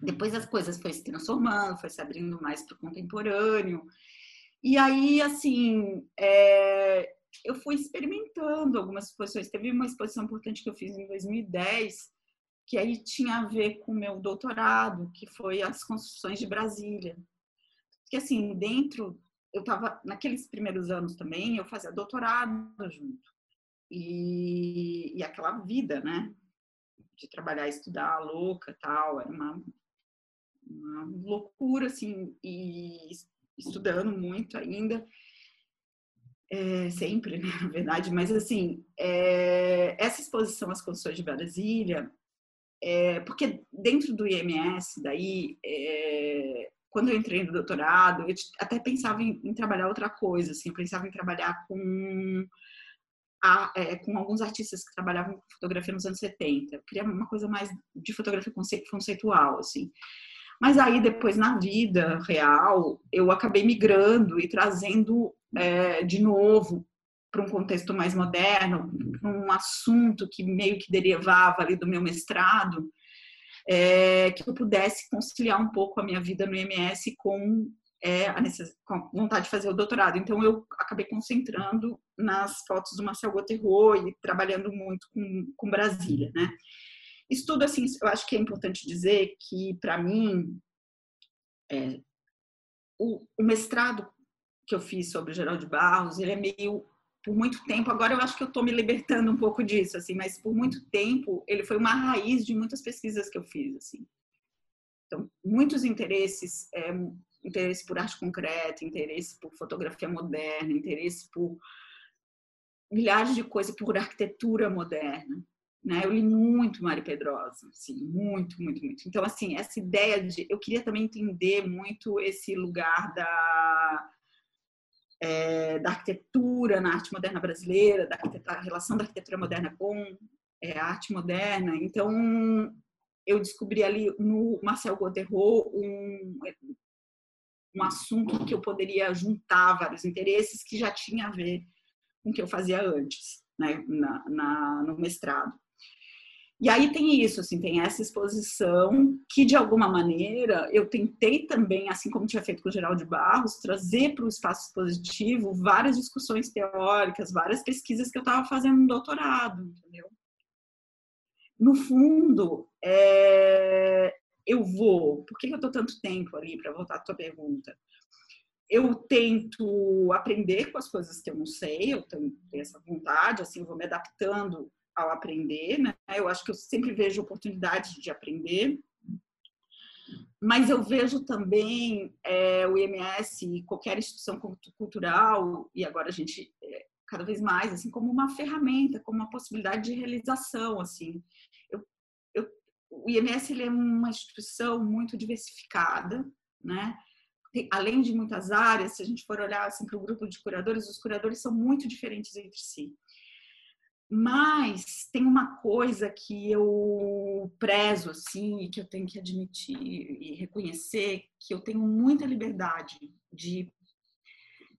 Depois as coisas foi se transformando, foi se abrindo mais para o contemporâneo. E aí, assim, é, eu fui experimentando algumas exposições. Teve uma exposição importante que eu fiz em 2010, que aí tinha a ver com o meu doutorado, que foi as construções de Brasília. Que assim, dentro, eu estava, naqueles primeiros anos também, eu fazia doutorado junto. E, e aquela vida, né? De trabalhar, estudar, louca, tal, era uma uma loucura, assim, e estudando muito ainda, é, sempre, né, na verdade, mas assim, é, essa exposição às condições de Brasília, é, porque dentro do IMS, daí, é, quando eu entrei no doutorado, eu até pensava em, em, trabalhar outra coisa, assim, eu pensava em trabalhar com, a, é, com alguns artistas que trabalhavam com fotografia nos anos 70. Eu queria uma coisa mais de fotografia conceitual, assim. Mas aí depois na vida real eu acabei migrando e trazendo é, de novo para um contexto mais moderno, um assunto que meio que derivava ali do meu mestrado, é, que eu pudesse conciliar um pouco a minha vida no IMS com, é, a, com a vontade de fazer o doutorado. Então eu acabei concentrando nas fotos do Marcel Gauthierot e trabalhando muito com, com Brasília, né? Isso tudo, assim, eu acho que é importante dizer que, para mim, é, o, o, mestrado que eu fiz sobre Geraldo Barros, ele é meio, por muito tempo, agora eu acho que eu estou me libertando um pouco disso, assim, mas por muito tempo ele foi uma raiz de muitas pesquisas que eu fiz, assim. Então, muitos interesses, é, interesse por arte concreta, interesse por fotografia moderna, interesse por milhares de coisas, por arquitetura moderna. Né? Eu li muito Mari Pedrosa, assim, muito, muito, muito. Então, assim, essa ideia de. Eu queria também entender muito esse lugar da, é, da arquitetura na arte moderna brasileira, da relação da arquitetura moderna com é, a arte moderna. Então, eu descobri ali no Marcel Gauthierot um, um assunto que eu poderia juntar vários interesses que já tinha a ver com o que eu fazia antes, né, na, na no mestrado. E aí tem isso, assim, tem essa exposição que, de alguma maneira, eu tentei também, assim como tinha feito com o Geraldo Barros, trazer para o espaço expositivo várias discussões teóricas, várias pesquisas que eu estava fazendo no doutorado, entendeu? No fundo, é... eu vou... Por que eu estou tanto tempo ali, para voltar à tua pergunta? eu tento aprender com as coisas que eu não sei, eu tenho essa vontade, assim, eu vou me adaptando ao aprender, né? Eu acho que eu sempre vejo oportunidade de aprender, mas eu vejo também é, o IMS e qualquer instituição cultural, e agora a gente é, cada vez mais, assim, como uma ferramenta, como uma possibilidade de realização, assim. Eu, eu, o IMS ele é uma instituição muito diversificada, né? além de muitas áreas, se a gente for olhar assim, para o grupo de curadores, os curadores são muito diferentes entre si. Mas tem uma coisa que eu prezo, assim, e que eu tenho que admitir e reconhecer, que eu tenho muita liberdade de,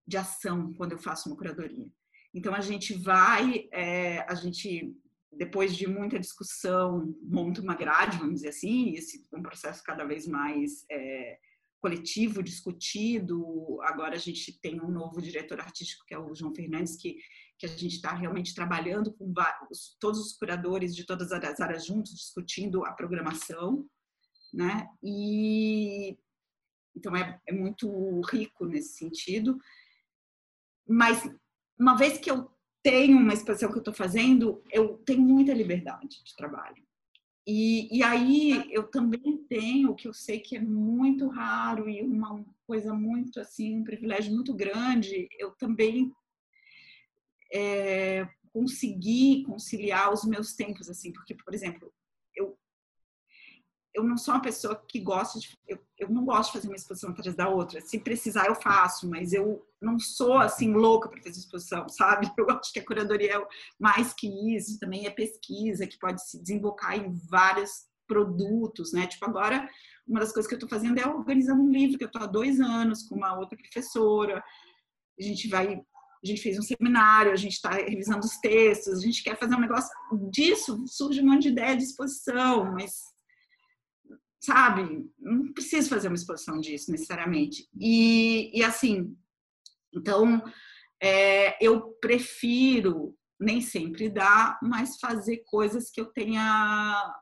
de ação quando eu faço uma curadoria. Então, a gente vai, é, a gente, depois de muita discussão, monta uma grade, vamos dizer assim, esse é um processo cada vez mais... É, coletivo discutido. Agora a gente tem um novo diretor artístico, que é o João Fernandes, que, que a gente está realmente trabalhando com vários, todos os curadores de todas as áreas juntos, discutindo a programação. Né? E então é, é muito rico nesse sentido. Mas uma vez que eu tenho uma exposição que eu estou fazendo, eu tenho muita liberdade de trabalho. E, e aí eu também tenho o que eu sei que é muito raro e uma coisa muito assim, um privilégio muito grande, eu também é, consegui conciliar os meus tempos, assim, porque, por exemplo, eu não sou uma pessoa que gosta de. Eu, eu não gosto de fazer uma exposição atrás da outra. Se precisar, eu faço, mas eu não sou assim louca para fazer exposição, sabe? Eu acho que a curadoria é mais que isso, também é pesquisa que pode se desembocar em vários produtos, né? Tipo, agora, uma das coisas que eu estou fazendo é organizando um livro que eu estou há dois anos com uma outra professora. A gente vai. A gente fez um seminário, a gente está revisando os textos, a gente quer fazer um negócio disso, surge um monte de ideia de exposição, mas sabe? Não preciso fazer uma exposição disso necessariamente. E, e assim, então, é, eu prefiro, nem sempre dá, mas fazer coisas que eu tenha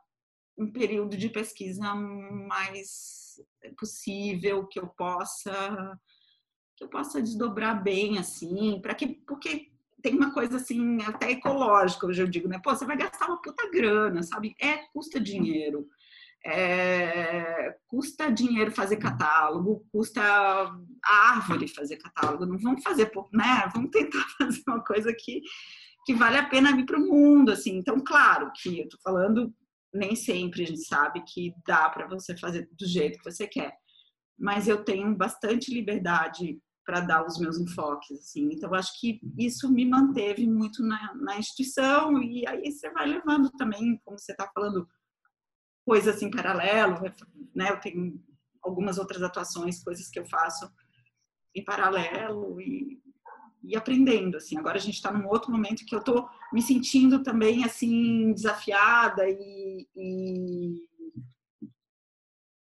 um período de pesquisa mais possível, que eu possa que eu possa desdobrar bem assim, para que porque tem uma coisa assim até ecológica, hoje eu digo, né? Pô, você vai gastar uma puta grana, sabe? É custa dinheiro é, custa dinheiro fazer catálogo, custa árvore fazer catálogo. Não vamos fazer, né? Vamos tentar fazer uma coisa que, que vale a pena vir para o mundo, assim. Então, claro que eu estou falando, nem sempre a gente sabe que dá para você fazer do jeito que você quer, mas eu tenho bastante liberdade para dar os meus enfoques, assim. Então, acho que isso me manteve muito na, na instituição e aí você vai levando também, como você está falando, coisas em paralelo, né? Eu tenho algumas outras atuações, coisas que eu faço em paralelo e, e aprendendo, assim. Agora a gente está num outro momento que eu estou me sentindo também, assim, desafiada e, e,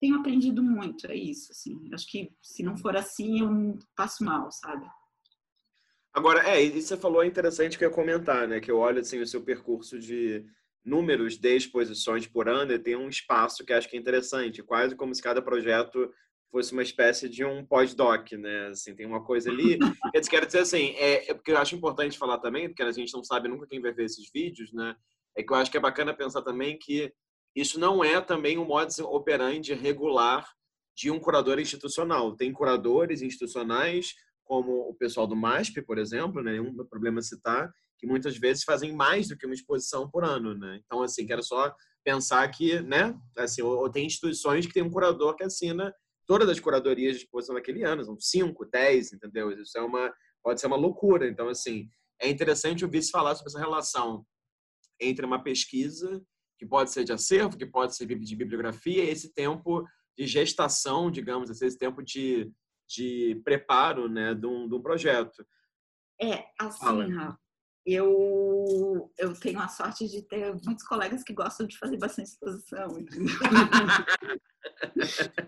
tenho aprendido muito, é isso, assim. Acho que se não for assim, eu passo mal, sabe? Agora, é, e você falou é interessante que eu ia comentar, né? Que eu olho, assim, o seu percurso de números de exposições por ano e tem um espaço que acho que é interessante, quase como se cada projeto fosse uma espécie de um pós-doc, né? Assim, tem uma coisa ali. Eu quero dizer assim, é, é, porque eu acho importante falar também, porque a gente não sabe nunca quem vai ver esses vídeos, né? É que eu acho que é bacana pensar também que isso não é também um modus operandi regular de um curador institucional. Tem curadores institucionais, como o pessoal do MASP, por exemplo, né? Um problema citar, que muitas vezes fazem mais do que uma exposição por ano, né? Então, assim, quero só pensar que, né, assim, ou, tem instituições que tem um curador que assina todas as curadorias de exposição naquele ano, são cinco, dez, entendeu? Isso é uma, pode ser uma loucura. Então, assim, é interessante ouvir se falar sobre essa relação entre uma pesquisa, que pode ser de acervo, que pode ser de bibliografia, e esse tempo de gestação, digamos assim, esse tempo de, de preparo, né, de um, de um projeto. É, assim, Rafa, eu, eu tenho a sorte de ter muitos colegas que gostam de fazer bastante exposição.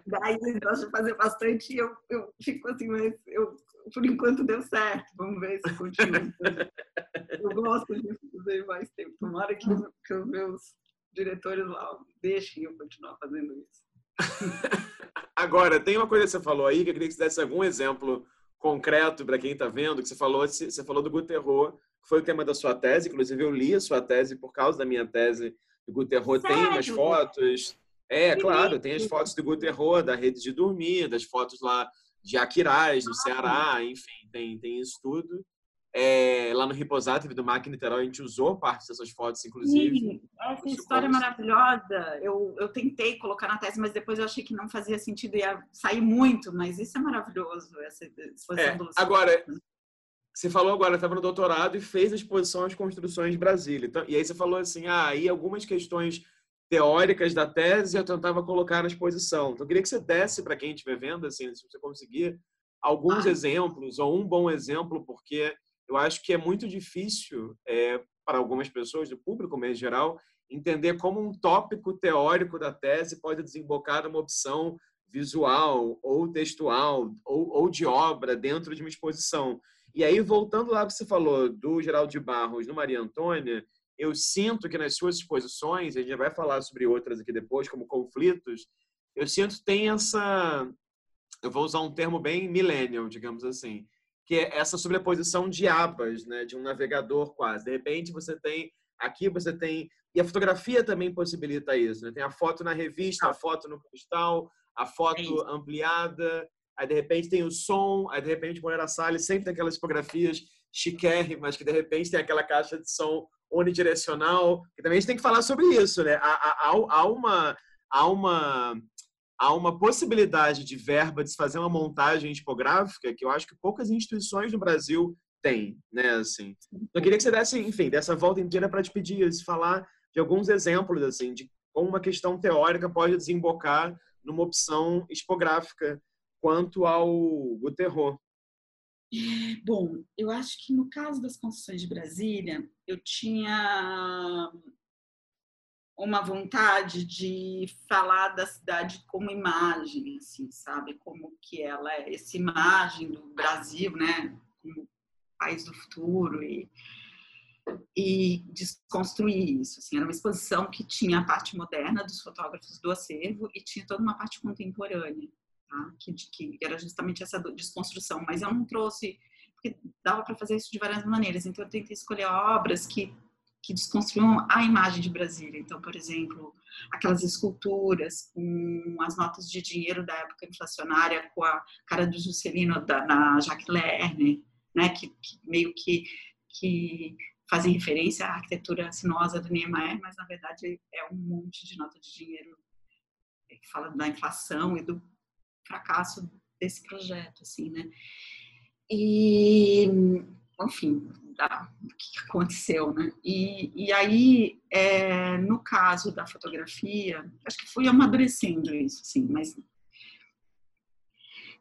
Daí eles gostam de fazer bastante e eu, eu fico assim, mas eu, por enquanto deu certo. Vamos ver se continua. Eu gosto de fazer mais tempo. Tomara que, que os meus diretores lá deixem eu continuar fazendo isso. Agora, tem uma coisa que você falou aí que eu queria que você desse algum exemplo concreto para quem está vendo, que você falou, você falou do Guterro, que foi o tema da sua tese, inclusive eu li a sua tese por causa da minha tese do Guterro, tem umas fotos, é, que claro, tem as fotos do Guterro, da rede de dormir, das fotos lá de Aquiraz, no Ceará, enfim, tem, tem isso tudo. É, lá no Riposato do MAC Niterói, a gente usou parte dessas fotos, inclusive. Sim, essa história é maravilhosa. Eu, eu tentei colocar na tese, mas depois eu achei que não fazia sentido, ia sair muito, mas isso é maravilhoso, essa exposição é, Agora, você falou agora, estava no doutorado e fez a exposição às construções de Brasília. Então, e aí você falou assim, ah, aí algumas questões teóricas da tese eu tentava colocar na exposição. Então, eu queria que você desse para quem estiver vendo, assim, se você conseguir, alguns ah. exemplos, ou um bom exemplo, porque eu acho que é muito difícil é, para algumas pessoas, do público em geral, entender como um tópico teórico da tese pode desembocar numa opção visual ou textual ou, ou de obra dentro de uma exposição. E aí, voltando lá que você falou do Geraldo de Barros no Maria Antônia, eu sinto que nas suas exposições, a gente vai falar sobre outras aqui depois, como conflitos, eu sinto que tem essa, eu vou usar um termo bem millennial, digamos assim, que é essa sobreposição de abas, né, de um navegador quase. De repente você tem aqui você tem e a fotografia também possibilita isso, né? Tem a foto na revista, a foto no postal, a foto é ampliada, aí de repente tem o som, aí de repente Moreira Salles sempre tem aquelas tipografias chiquérrimas que de repente tem aquela caixa de som unidirecional, que também a gente tem que falar sobre isso, né? Há, há, há uma há uma há uma possibilidade de verba de se fazer uma montagem tipográfica que eu acho que poucas instituições no Brasil têm, né? Assim, eu queria que você desse, enfim, dessa volta inteira para te pedir, falar de alguns exemplos assim de como uma questão teórica pode desembocar numa opção expográfica quanto ao Guterro. Bom, eu acho que no caso das construções de Brasília, eu tinha uma vontade de falar da cidade como imagem, assim, sabe? Como que ela é essa imagem do Brasil, né? Como país do futuro e, e desconstruir isso. Assim, era uma exposição que tinha a parte moderna dos fotógrafos do acervo e tinha toda uma parte contemporânea, tá? que, que era justamente essa desconstrução. Mas eu não trouxe, porque dava para fazer isso de várias maneiras. Então eu tentei escolher obras que que desconstruíam a imagem de Brasília. Então, por exemplo, aquelas esculturas com as notas de dinheiro da época inflacionária, com a cara do Juscelino da, na Jacques Lerner, né, que, que, meio que, que fazem referência à arquitetura sinuosa do Niemeyer, mas na verdade é um monte de nota de dinheiro que fala da inflação e do fracasso desse projeto, assim, né? E, enfim, da, do que aconteceu, né? E, e aí, é, no caso da fotografia, acho que fui amadurecendo isso, sim, mas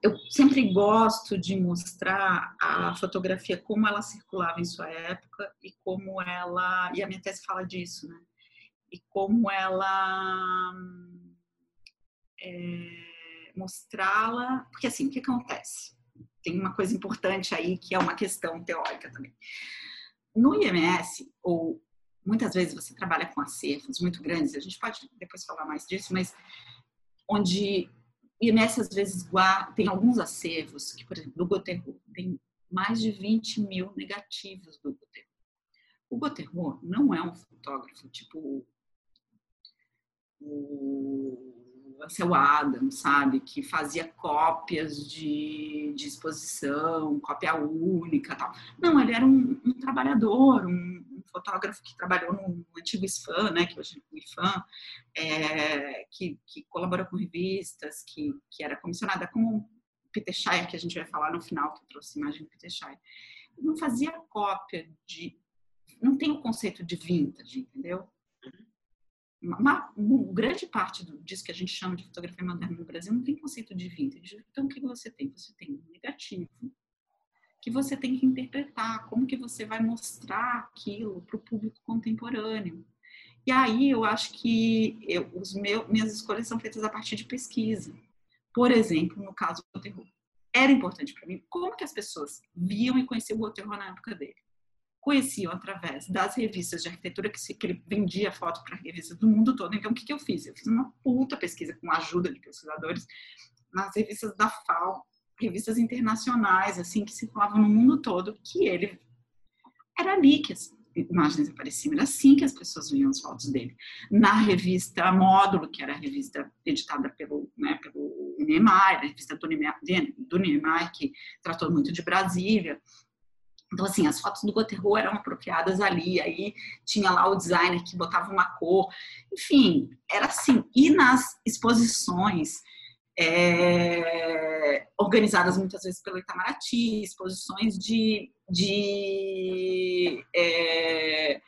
eu sempre gosto de mostrar a fotografia como ela circulava em sua época e como ela e a minha tese fala disso, né? E como ela é, mostrá-la, porque assim, o que acontece? Tem uma coisa importante aí que é uma questão teórica também. No IMS, ou muitas vezes você trabalha com acervos muito grandes, a gente pode depois falar mais disso, mas onde IMS às vezes guarda, tem alguns acervos, que, por exemplo, do Goterro, tem mais de 20 mil negativos do Goterro. O Goterro não é um fotógrafo tipo o Ansel Adams, sabe? Que fazia cópias de, de exposição, cópia única tal. Não, ele era um, um trabalhador, um, um, fotógrafo que trabalhou no antigo IFAM, né? Que hoje é o IFAM, é, que, que colaborou com revistas, que, que era comissionada como Peter Shire, que a gente vai falar no final, que eu trouxe imagem do Peter Shire. Não fazia cópia de... Não tem o conceito de vintage, entendeu? Uma, uma, grande parte do, disso que a gente chama de fotografia moderna no Brasil não tem conceito de vintage. Então, o que você tem? Você tem um negativo, que você tem que interpretar, como que você vai mostrar aquilo para o público contemporâneo. E aí eu acho que eu, os meus, minhas escolhas são feitas a partir de pesquisa. Por exemplo, no caso do terror, era importante para mim como que as pessoas viam e conheciam o terror na época dele. Conheciam através das revistas de arquitetura que, se, que ele vendia foto para revistas do mundo todo. Então, o que, que eu fiz? Eu fiz uma puta pesquisa com a ajuda de pesquisadores nas revistas da FAO, revistas internacionais, assim, que circulavam no mundo todo, que ele era ali que as imagens apareciam, era assim que as pessoas viam as fotos dele. Na revista Módulo, que era a revista editada pelo, né, pelo Niemeyer, a revista do Niemeyer, do Niemeyer, que tratou muito de Brasília, então, assim, as fotos do Goterro eram apropriadas ali, aí tinha lá o designer que botava uma cor, enfim, era assim. E nas exposições, é, organizadas muitas vezes pelo Itamaraty, exposições de, de é,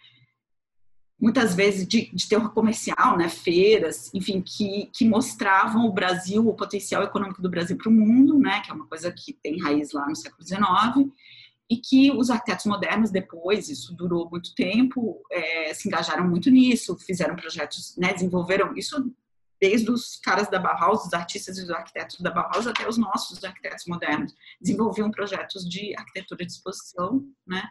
muitas vezes de, de terror comercial, né, feiras, enfim, que, que mostravam o Brasil, o potencial econômico do Brasil para o mundo, né, que é uma coisa que tem raiz lá no século XIX, e que os arquitetos modernos depois, isso durou muito tempo, é, se engajaram muito nisso, fizeram projetos, né, desenvolveram isso desde os caras da Bauhaus, os artistas e os arquitetos da Bauhaus, até os nossos arquitetos modernos, desenvolviam projetos de arquitetura de exposição, né?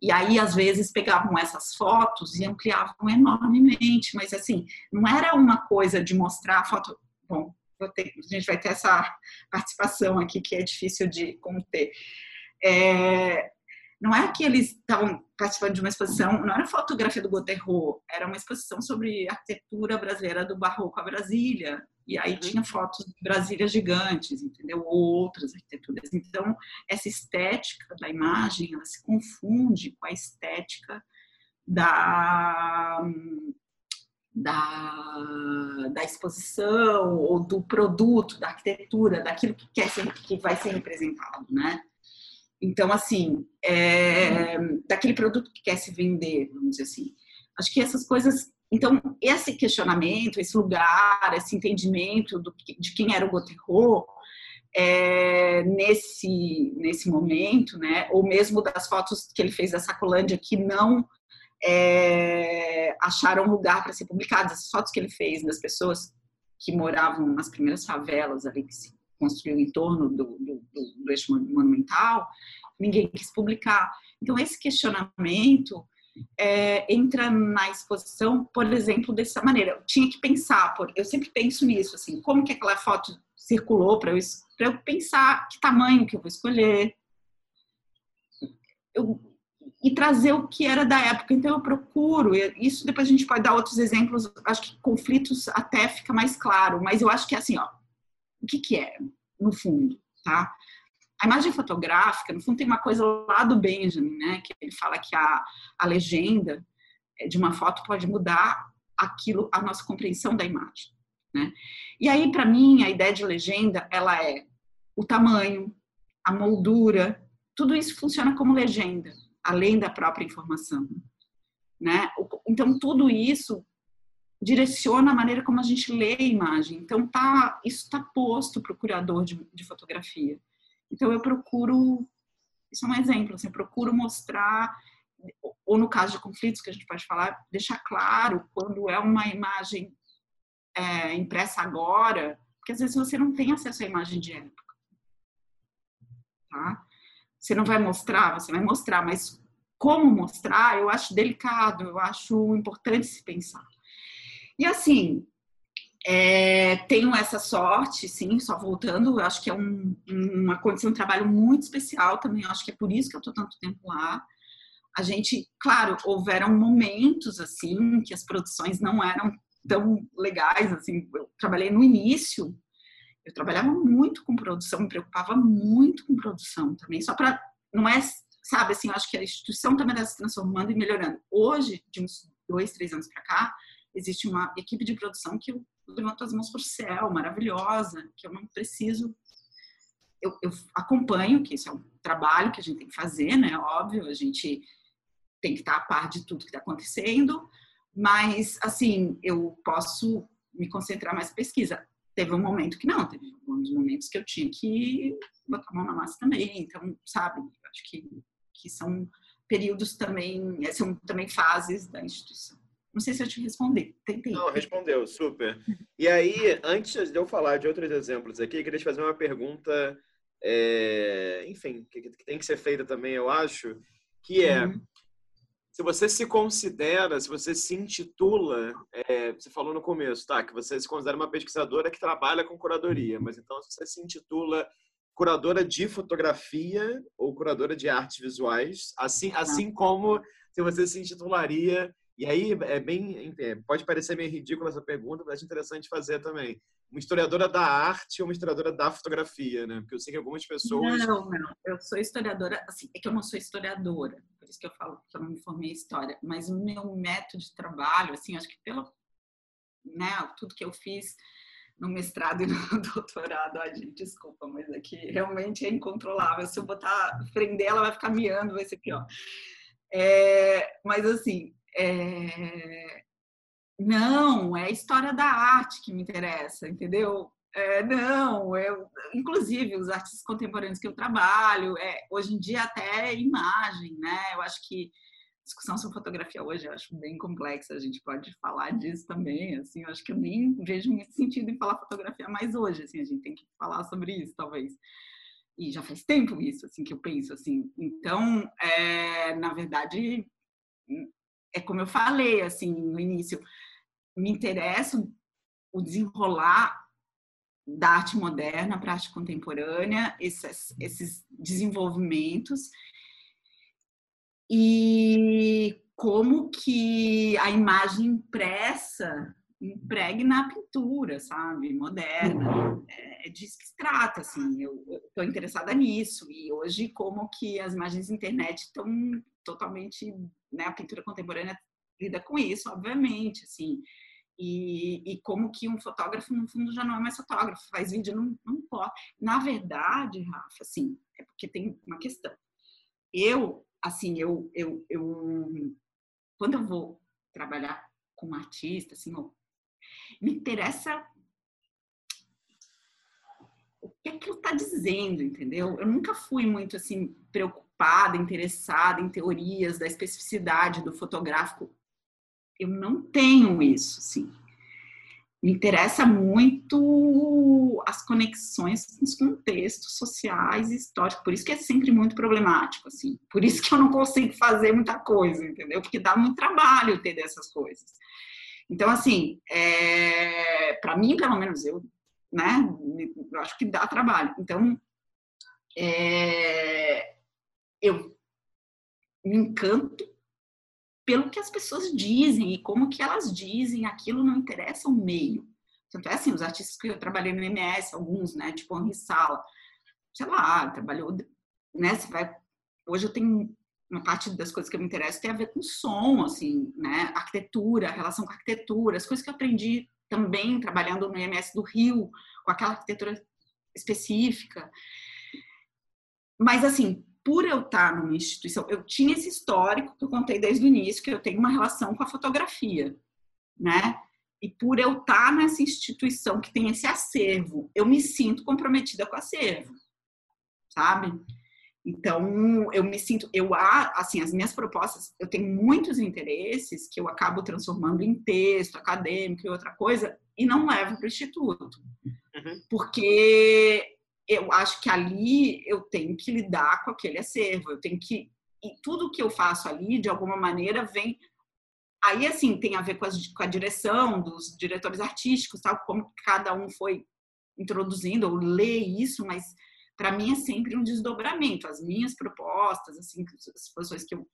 E aí, às vezes, pegavam essas fotos e ampliavam enormemente, mas assim, não era uma coisa de mostrar a foto. Bom, ter, a gente vai ter essa participação aqui que é difícil de conter. É, não é que eles estavam participando de uma exposição, não era fotografia do Goterro, era uma exposição sobre arquitetura brasileira do Barroco a Brasília. E aí uhum. tinha fotos de Brasília gigantes, entendeu? Ou outras arquiteturas. Então, essa estética da imagem, ela se confunde com a estética da, da, da exposição ou do produto, da arquitetura, daquilo que, quer ser, que vai ser representado, né? Então, assim, é, daquele produto que quer se vender, vamos dizer assim. Acho que essas coisas. Então, esse questionamento, esse lugar, esse entendimento do, de quem era o Goterro, é, nesse, nesse momento, né? ou mesmo das fotos que ele fez da Sacolândia que não é, acharam lugar para ser publicadas, as fotos que ele fez das pessoas que moravam nas primeiras favelas ali que se construiu em torno do, do, do, do eixo monumental, ninguém quis publicar. Então, esse questionamento é, entra na exposição, por exemplo, dessa maneira. Eu tinha que pensar, por, eu sempre penso nisso, assim, como que aquela foto circulou para eu, eu pensar que tamanho que eu vou escolher. Eu, e trazer o que era da época. Então eu procuro, isso depois a gente pode dar outros exemplos, acho que conflitos até fica mais claro, mas eu acho que é assim, ó, o que, que é, no fundo, tá? A imagem fotográfica, no fundo, tem uma coisa lá do Benjamin, né? Que ele fala que a, a legenda é, de uma foto pode mudar aquilo, a nossa compreensão da imagem, né? E aí, para mim, a ideia de legenda, ela é o tamanho, a moldura, tudo isso funciona como legenda, além da própria informação, né? Então, tudo isso direciona a maneira como a gente lê a imagem. Então, tá, isso está posto para o curador de, de, fotografia. Então, eu procuro, isso é um exemplo, assim, eu procuro mostrar, ou no caso de conflitos que a gente pode falar, deixar claro quando é uma imagem é, impressa agora, porque às vezes você não tem acesso à imagem de época. Tá? Você não vai mostrar, você vai mostrar, mas como mostrar, eu acho delicado, eu acho importante se pensar. E assim, é, tenho essa sorte, sim, só voltando, eu acho que é um, uma condição de trabalho muito especial também, eu acho que é por isso que eu estou tanto tempo lá. A gente, claro, houveram momentos assim que as produções não eram tão legais, assim, eu trabalhei no início, eu trabalhava muito com produção, me preocupava muito com produção também, só para, não é, sabe, assim, eu acho que a instituição também está se transformando e melhorando. Hoje, de uns dois, três anos para cá, existe uma equipe de produção que eu levanto as mãos para o céu, maravilhosa, que eu não preciso. Eu, eu, acompanho que isso é um trabalho que a gente tem que fazer, né? Óbvio, a gente tem que estar a par de tudo que está acontecendo, mas, assim, eu posso me concentrar mais na pesquisa. teve um momento que não, teve alguns momentos que eu tinha que botar a mão na massa também. Então, sabe, acho que, que são períodos também, são também fases da instituição. Não sei se eu te respondi. Tentei. Não, respondeu, super. E aí, antes de eu falar de outros exemplos aqui, eu queria te fazer uma pergunta, é, enfim, que, que, tem que ser feita também, eu acho, que é, uhum. se você se considera, se você se intitula, é, você falou no começo, tá, que você se considera uma pesquisadora que trabalha com curadoria, mas então se você se intitula curadora de fotografia ou curadora de artes visuais, assim, assim como se você se intitularia e aí é bem, é, pode parecer meio ridícula essa pergunta, mas é interessante fazer também. Uma historiadora da arte ou uma historiadora da fotografia, né? Porque eu sei que algumas pessoas. Não, não. Eu sou historiadora, assim, é que eu não sou historiadora, por isso que eu falo que eu não me formei em história. Mas o meu método de trabalho, assim, acho que pelo, né, tudo que eu fiz no mestrado e no doutorado, a gente, desculpa, mas aqui realmente é incontrolável. Se eu botar, prender, ela vai ficar miando, vai ser pior. É, mas assim, é... Não, é a história da arte que me interessa, entendeu? É, não, eu, inclusive os artistas contemporâneos que eu trabalho, é, hoje em dia até imagem, né? Eu acho que discussão sobre fotografia hoje eu acho bem complexa, a gente pode falar disso também, assim, eu acho que eu nem vejo muito sentido em falar fotografia mais hoje, assim, a gente tem que falar sobre isso, talvez. E já faz tempo isso, assim, que eu penso, assim. Então, é, na verdade, é como eu falei assim no início, me interessa o desenrolar da arte moderna para a arte contemporânea, esses, esses desenvolvimentos e como que a imagem impressa impregna a pintura, sabe, moderna. É, é disso que se trata, assim, eu estou interessada nisso. E hoje, como que as imagens da internet estão totalmente, né, a pintura contemporânea lida com isso, obviamente, assim. E, e, como que um fotógrafo, no fundo, já não é mais fotógrafo, faz vídeo, não, não pode. Na verdade, Rafa, assim, é porque tem uma questão. Eu, assim, eu, eu, eu quando eu vou trabalhar com um artista, assim, me interessa o que aquilo está dizendo, entendeu? Eu nunca fui muito, assim, preocupada preocupada, interessada em teorias da especificidade do fotográfico. Eu não tenho isso, sim. Me interessa muito as conexões com os contextos sociais e históricos, por isso que é sempre muito problemático, assim. Por isso que eu não consigo fazer muita coisa, entendeu? Porque dá muito trabalho entender essas coisas. Então, assim, é, para mim, pelo menos eu, né, eu acho que dá trabalho. Então, é, eu me encanto pelo que as pessoas dizem e como que elas dizem, aquilo não interessa o meio. Tanto é assim, os artistas que eu trabalhei no MS, alguns, né, tipo Henri Sala, sei lá, trabalhou, né, você vai, hoje eu tenho uma parte das coisas que eu me interesso tem a ver com som, assim, né, arquitetura, relação com arquitetura, as coisas que eu aprendi também trabalhando no IMS do Rio, com aquela arquitetura específica. Mas, assim, por eu estar numa instituição, eu tinha esse histórico que eu contei desde o início, que eu tenho uma relação com a fotografia, né? E por eu estar nessa instituição que tem esse acervo, eu me sinto comprometida com o acervo, sabe? Então, eu me sinto, eu assim, as minhas propostas, eu tenho muitos interesses que eu acabo transformando em texto acadêmico e outra coisa e não levo para o instituto. Uhum. Porque eu acho que ali eu tenho que lidar com aquele acervo, eu tenho que e tudo que eu faço ali de alguma maneira vem aí assim tem a ver com, as, com a direção dos diretores artísticos, tal como cada um foi introduzindo ou lê isso, mas para mim é sempre um desdobramento. As minhas propostas, assim, as posições que eu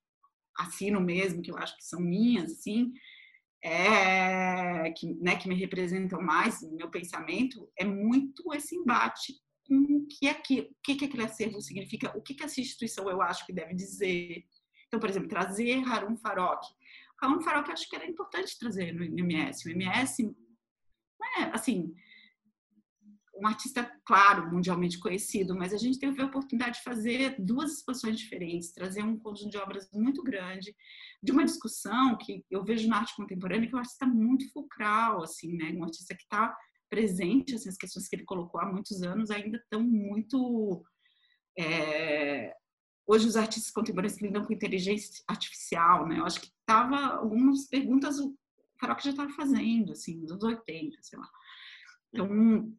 assino mesmo, que eu acho que são minhas, assim, é, que, né, que me representam mais no meu pensamento, é muito esse embate o que, é que, o que, que aquele acervo significa, o que, que essa instituição eu acho que deve dizer. Então, por exemplo, trazer Harun Farok. Harun Farok eu acho que era importante trazer no MS. O MS é, assim, um artista, claro, mundialmente conhecido, mas a gente teve a oportunidade de fazer duas exposições diferentes, trazer um conjunto de obras muito grande, de uma discussão que eu vejo na arte contemporânea que é um artista muito fulcral, assim, né? Um artista que está presente, assim, as questões que ele colocou há muitos anos ainda estão muito é, hoje os artistas contemporâneos que lidam com inteligência artificial, né? Eu acho que tava algumas perguntas o Faroque já estava fazendo, assim, nos anos 80, sei lá. Então,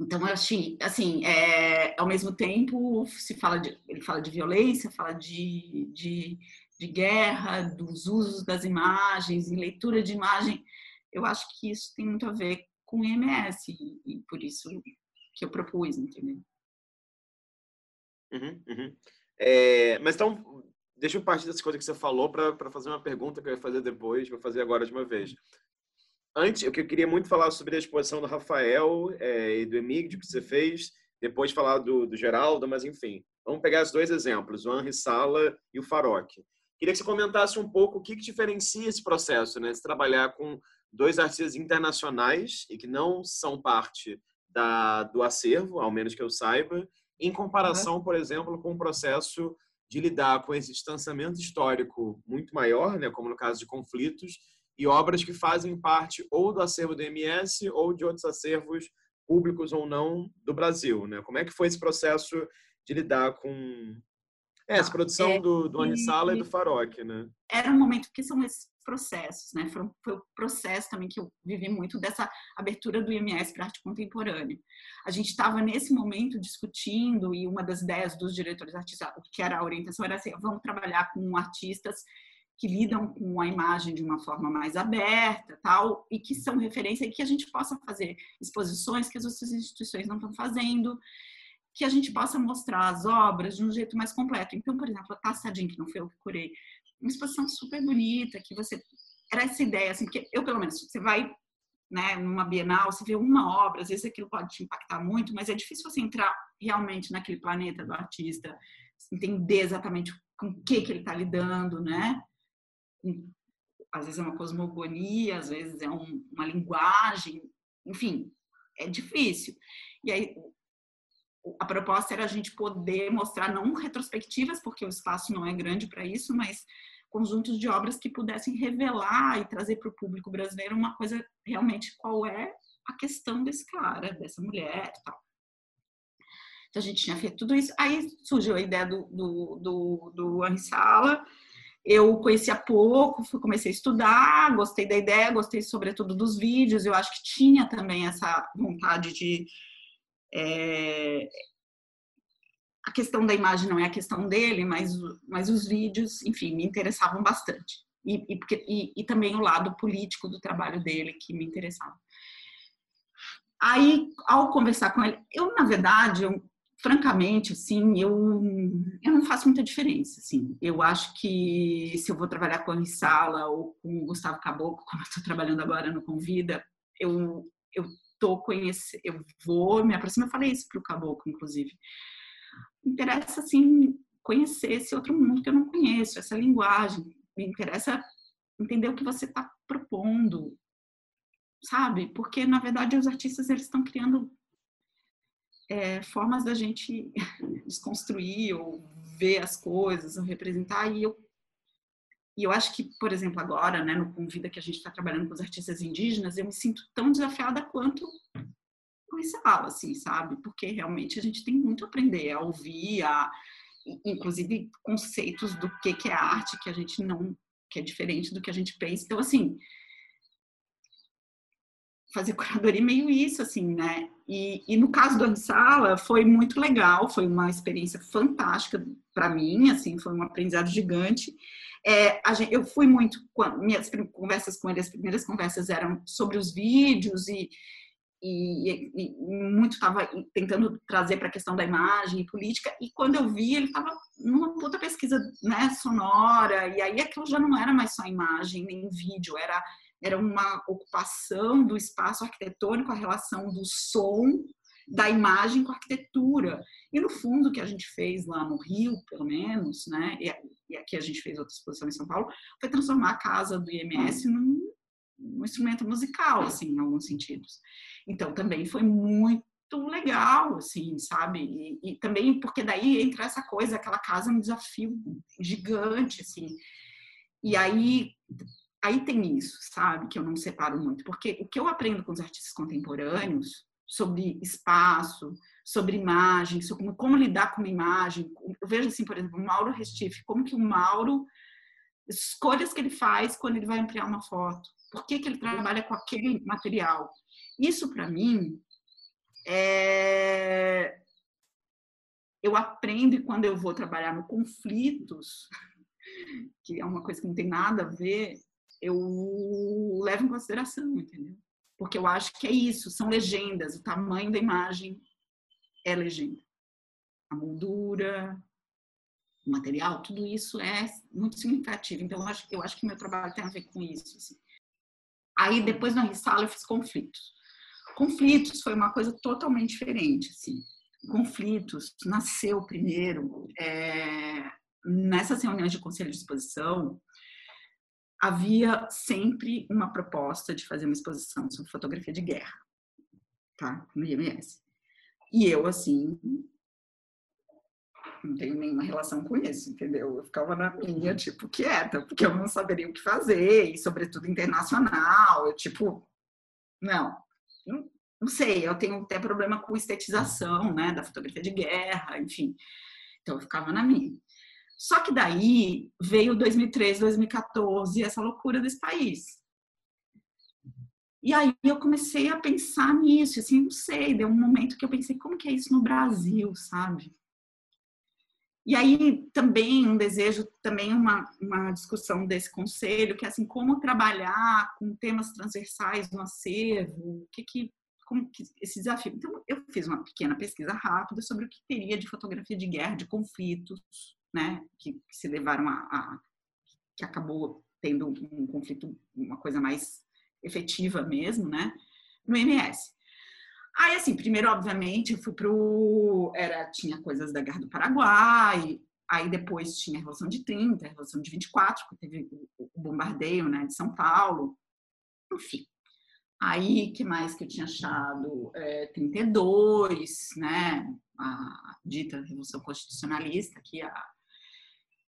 então eu achei, assim, é, ao mesmo tempo se fala de, ele fala de violência, fala de, de, de guerra, dos usos das imagens leitura de imagem. Eu acho que isso tem muito a ver com o IMS e, e por isso que eu propus, entendeu? Uhum, uhum. É, mas então, deixa eu partir dessa coisa que você falou para fazer uma pergunta que eu ia fazer depois, vou fazer agora de uma vez. Antes, eu queria muito falar sobre a exposição do Rafael é, e do Emílio que você fez, depois falar do, do Geraldo, mas enfim. Vamos pegar os dois exemplos, o Henri Sala e o Faroque. Queria que você comentasse um pouco o que, que diferencia esse processo, né? De trabalhar com dois artistas internacionais e que não são parte da, do acervo, ao menos que eu saiba, em comparação, por exemplo, com o processo de lidar com esse distanciamento histórico muito maior, né, como no caso de conflitos, e obras que fazem parte ou do acervo do MS ou de outros acervos públicos ou não do Brasil. Né? Como é que foi esse processo de lidar com é, essa produção é, do, do Anisala e, e do Faroque? Né? Era um momento que são esses processos, né? Foi, foi o processo também que eu vivi muito dessa abertura do IMS para arte contemporânea. A gente estava nesse momento discutindo e uma das ideias dos diretores artísticos, que era a orientação era assim, vamos trabalhar com artistas que lidam com a imagem de uma forma mais aberta, tal, e que são referência e que a gente possa fazer exposições que as outras instituições não estão fazendo, que a gente possa mostrar as obras de um jeito mais completo. Então, por exemplo, a Tassadin, que não foi eu que curei, uma exposição super bonita, que você. Era essa ideia, assim, porque eu, pelo menos, você vai né, numa Bienal, você vê uma obra, às vezes aquilo pode te impactar muito, mas é difícil você entrar realmente naquele planeta do artista, entender exatamente com o que, que ele está lidando, né? Às vezes é uma cosmogonia, às vezes é um, uma linguagem, enfim, é difícil. E aí a proposta era a gente poder mostrar não retrospectivas, porque o espaço não é grande para isso, mas conjuntos de obras que pudessem revelar e trazer para o público brasileiro uma coisa realmente qual é a questão desse cara, dessa mulher e tal. Então a gente tinha feito tudo isso. Aí surgiu a ideia do, do, do, do Anisala. Eu conhecia pouco, comecei a estudar, gostei da ideia, gostei sobretudo dos vídeos. Eu acho que tinha também essa vontade de. É, a questão da imagem não é a questão dele, mas, mas os vídeos, enfim, me interessavam bastante. E, e, e, e também o lado político do trabalho dele que me interessava. Aí, ao conversar com ele, eu, na verdade, eu, francamente, assim, eu, eu não faço muita diferença, assim. Eu acho que se eu vou trabalhar com a Sala ou com o Gustavo Caboclo, como eu estou trabalhando agora no Convida, eu, eu tô conhecendo, eu vou me aproximar, eu falei isso para o Caboclo, inclusive interessa assim conhecer esse outro mundo que eu não conheço, essa linguagem. Me interessa entender o que você está propondo, sabe? Porque na verdade os artistas eles estão criando é, formas da gente desconstruir ou ver as coisas, ou representar. E eu e eu acho que, por exemplo, agora, né, no Convida que a gente está trabalhando com os artistas indígenas, eu me sinto tão desafiada quanto comercial, assim, sabe? Porque realmente a gente tem muito a aprender, a ouvir, a, inclusive conceitos do que, que é arte que a gente não, que é diferente do que a gente pensa. Então, assim, fazer curadoria é meio isso, assim, né? E, e no caso do Ansala foi muito legal, foi uma experiência fantástica para mim, assim, foi um aprendizado gigante. É, gente, eu fui muito, minhas conversas com ele, as primeiras conversas eram sobre os vídeos e, e, e, muito estava tentando trazer para a questão da imagem e política, e quando eu vi, ele estava numa puta pesquisa né, sonora, e aí aquilo já não era mais só imagem nem vídeo, era, era uma ocupação do espaço arquitetônico, a relação do som, da imagem com a arquitetura. E no fundo, o que a gente fez lá no Rio, pelo menos, né, e aqui a gente fez outra exposição em São Paulo, foi transformar a casa do IMS num, num instrumento musical, assim, em alguns sentidos. Então, também foi muito legal, assim, sabe? E, e, também porque daí entra essa coisa, aquela casa é um desafio gigante, assim. E aí aí tem isso, sabe, que eu não separo muito, porque o que eu aprendo com os artistas contemporâneos sobre espaço, sobre imagem, sobre como, como lidar com uma imagem. Eu vejo assim, por exemplo, o Mauro Restife, como que o Mauro escolhas que ele faz quando ele vai ampliar uma foto, por que, que ele trabalha com aquele material. Isso para mim é eu aprendo quando eu vou trabalhar no conflitos, que é uma coisa que não tem nada a ver, eu levo em consideração, entendeu? Porque eu acho que é isso, são legendas, o tamanho da imagem é legenda. A moldura, o material, tudo isso é muito significativo. Então, eu acho, eu acho que meu trabalho tem a ver com isso. Assim. Aí, depois na Rissala, eu fiz conflitos. Conflitos foi uma coisa totalmente diferente, assim. Conflitos nasceu primeiro é, nessas reuniões de conselho de exposição, havia sempre uma proposta de fazer uma exposição sobre fotografia de guerra, tá? No IMS. E eu, assim, não tenho nenhuma relação com isso, entendeu? Eu ficava na minha, tipo, quieta, porque eu não saberia o que fazer, e sobretudo internacional, eu, tipo, não, não, não sei, eu tenho até problema com estetização, né, da fotografia de guerra, enfim. Então eu ficava na minha. Só que daí veio 2013, 2014, essa loucura desse país. E aí eu comecei a pensar nisso, assim, não sei, deu um momento que eu pensei, como que é isso no Brasil, sabe? E aí também um desejo, também uma, uma discussão desse conselho, que é assim, como trabalhar com temas transversais no acervo, o que que, como que esse desafio. Então eu fiz uma pequena pesquisa rápida sobre o que teria de fotografia de guerra, de conflitos, né, que, que se levaram a, a, que acabou tendo um conflito, uma coisa mais efetiva mesmo, né, no MS. Aí, assim, primeiro, obviamente, eu fui pro. Era, tinha coisas da Guerra do Paraguai, aí depois tinha a Revolução de 30, a Revolução de 24, que teve o bombardeio né, de São Paulo, enfim. Aí, que mais que eu tinha achado? É, 32, né? A dita Revolução Constitucionalista, que a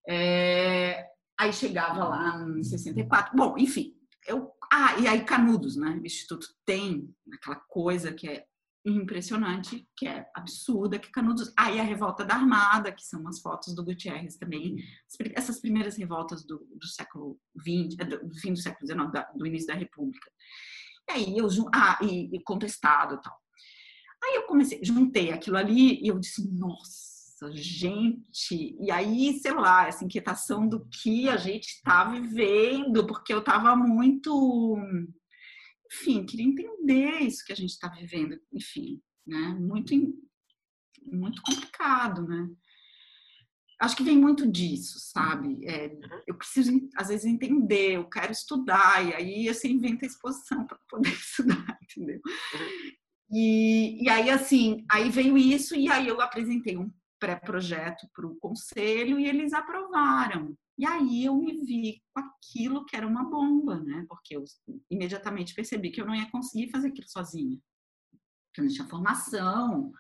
é, aí chegava lá em 64. Bom, enfim. Eu, ah, e aí Canudos, né? O Instituto tem aquela coisa que é impressionante, que é absurda, que Canudos... Aí ah, a Revolta da Armada, que são umas fotos do Gutierrez também. Essas primeiras revoltas do, do século XX, é, do fim do século XIX, do início da República. E aí eu... Ah, e, e contestado e tal. Aí eu comecei, juntei aquilo ali e eu disse, nossa, nossa, gente, e aí, sei lá, essa inquietação do que a gente está vivendo, porque eu estava muito, enfim, queria entender isso que a gente está vivendo, enfim, né? Muito, muito complicado, né? Acho que vem muito disso, sabe? É, uhum. eu preciso, às vezes, entender, eu quero estudar, e aí você inventa a exposição para poder estudar, entendeu? Uhum. E, e aí, assim, aí veio isso, e aí eu apresentei um pré-projeto para o conselho e eles aprovaram. E aí eu me vi com aquilo que era uma bomba, né? Porque eu imediatamente percebi que eu não ia conseguir fazer aquilo sozinha. Que eu não tinha formação.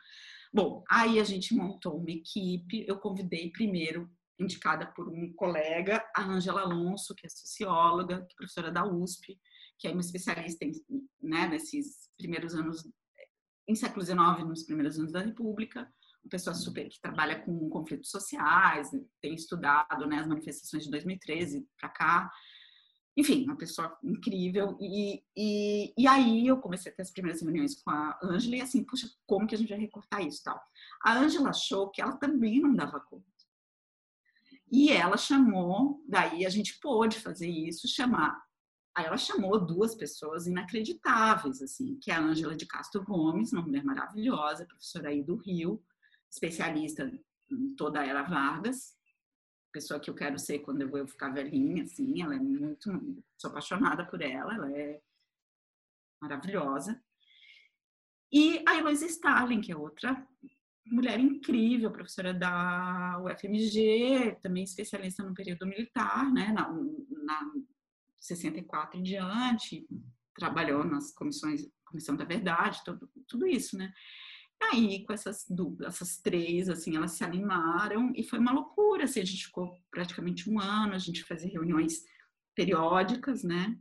Bom, aí a gente montou uma equipe. Eu convidei primeiro, indicada por um colega, a Ângela Alonso, que é socióloga, que é professora da USP, que é uma especialista em, né, nesses primeiros anos, em século XIX, nos primeiros anos da República uma pessoa super que trabalha com conflitos sociais, tem estudado né, as manifestações de 2013 para cá. Enfim, uma pessoa incrível. E, e, e aí eu comecei a ter as primeiras reuniões com a Ângela e assim, puxa, como que a gente vai recortar isso tal? A Ângela achou que ela também não dava conta. E ela chamou, daí a gente pôde fazer isso, chamar. Aí ela chamou duas pessoas inacreditáveis, assim, que é a Ângela de Castro Gomes, uma mulher maravilhosa, professora aí do Rio, especialista em toda a era Vargas, pessoa que eu quero ser quando eu vou ficar velhinha, assim, ela é muito, sou apaixonada por ela, ela é maravilhosa. E a Heloísa Starling, que é outra mulher incrível, professora da UFMG, também especialista no período militar, né, na, na 64 em diante, trabalhou nas comissões, Comissão da Verdade, tudo, tudo isso, né aí, com essas duas, essas três, assim, elas se animaram e foi uma loucura, assim, a gente ficou praticamente um ano, a gente fazia reuniões periódicas, né?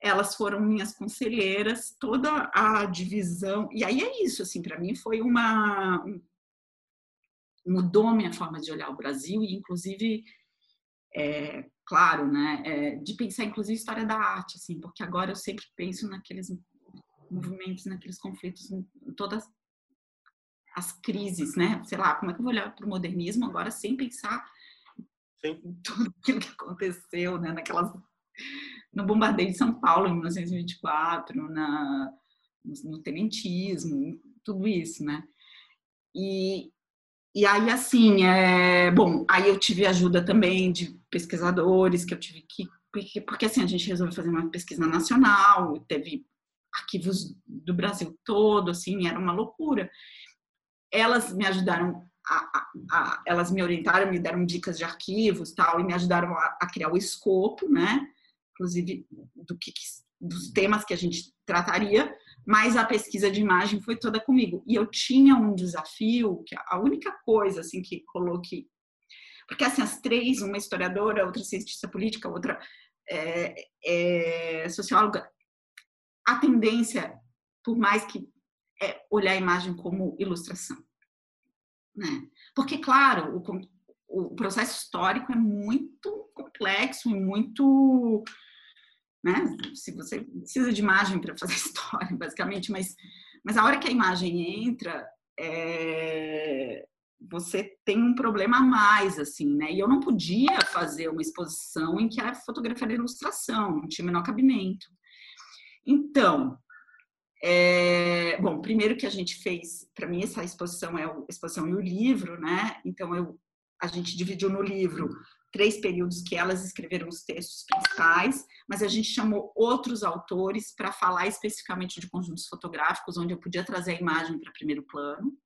Elas foram minhas conselheiras, toda a divisão. E aí é isso, assim, para mim foi uma. mudou minha forma de olhar o Brasil, e inclusive, é, claro, né? É, de pensar, inclusive, história da arte, assim, porque agora eu sempre penso naqueles movimentos, naqueles conflitos, todas as crises, né? Sei lá, como é que eu vou olhar para o modernismo agora sem pensar Sim. em tudo aquilo que aconteceu, né? Naquelas no bombardeio de São Paulo em 1924, na no tenentismo, tudo isso, né? E, e aí, assim, é, bom, aí eu tive ajuda também de pesquisadores que eu tive que. Porque, porque assim, a gente resolveu fazer uma pesquisa nacional, teve arquivos do Brasil todo, assim, era uma loucura. Elas me ajudaram, a, a, a, elas me orientaram, me deram dicas de arquivos tal, e me ajudaram a, criar o escopo, né? Inclusive, do que, dos temas que a gente trataria, mas a pesquisa de imagem foi toda comigo. E eu tinha um desafio, que a única coisa, assim, que coloquei... Porque, assim, as três, uma historiadora, outra cientista política, outra é, é, socióloga, a tendência, por mais que é olhar a imagem como ilustração. Né? Porque, claro, o, o processo histórico é muito complexo e muito. Né? Se você precisa de imagem para fazer história, basicamente, mas, mas a hora que a imagem entra, é, você tem um problema a mais, assim, né? E eu não podia fazer uma exposição em que a fotografia era ilustração, não tinha menor cabimento. Então, é, bom, primeiro que a gente fez, para mim essa exposição é a exposição e o livro, né? Então eu, a gente dividiu no livro três períodos que elas escreveram os textos principais, mas a gente chamou outros autores para falar especificamente de conjuntos fotográficos, onde eu podia trazer a imagem para primeiro plano.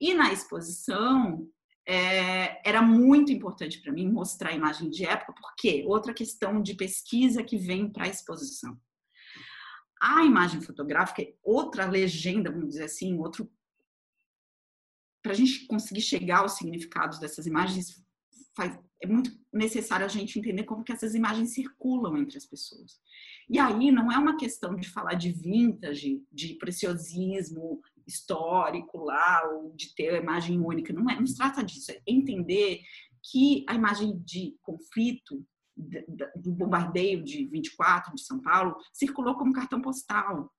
E na exposição é, era muito importante para mim mostrar a imagem de época, porque outra questão de pesquisa que vem para a exposição. A imagem fotográfica é outra legenda, vamos dizer assim, outro. Para a gente conseguir chegar aos significados dessas imagens, faz, é muito necessário a gente entender como que essas imagens circulam entre as pessoas. E aí não é uma questão de falar de vintage, de preciosismo histórico lá, ou de ter a imagem única. Não é, não se trata disso. É entender que a imagem de conflito do bombardeio de 24 de São Paulo circulou como cartão postal.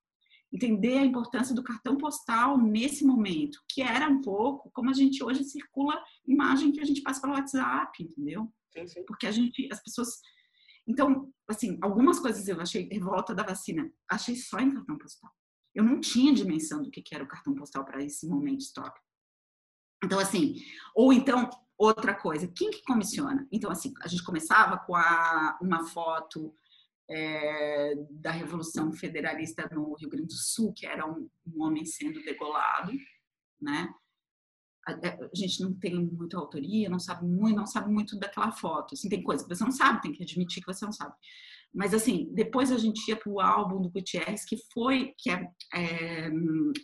Entender a importância do cartão postal nesse momento, que era um pouco como a gente hoje circula imagem que a gente passa pelo WhatsApp, entendeu? Sim, sim. Porque a gente, as pessoas. Então, assim, algumas coisas eu achei revolta da vacina, achei só em cartão postal. Eu não tinha dimensão do que era o cartão postal para esse momento histórico. Então, assim, ou então, outra coisa, quem que comissiona? Então, assim, a gente começava com a, uma foto é, da Revolução Federalista no Rio Grande do Sul, que era um, um homem sendo degolado, né? A, a, gente não tem muita autoria, não sabe muito, não sabe muito daquela foto. Assim, tem coisa que você não sabe, tem que admitir que você não sabe. Mas assim, depois a gente ia para o álbum do Gutierrez, que foi que é, é,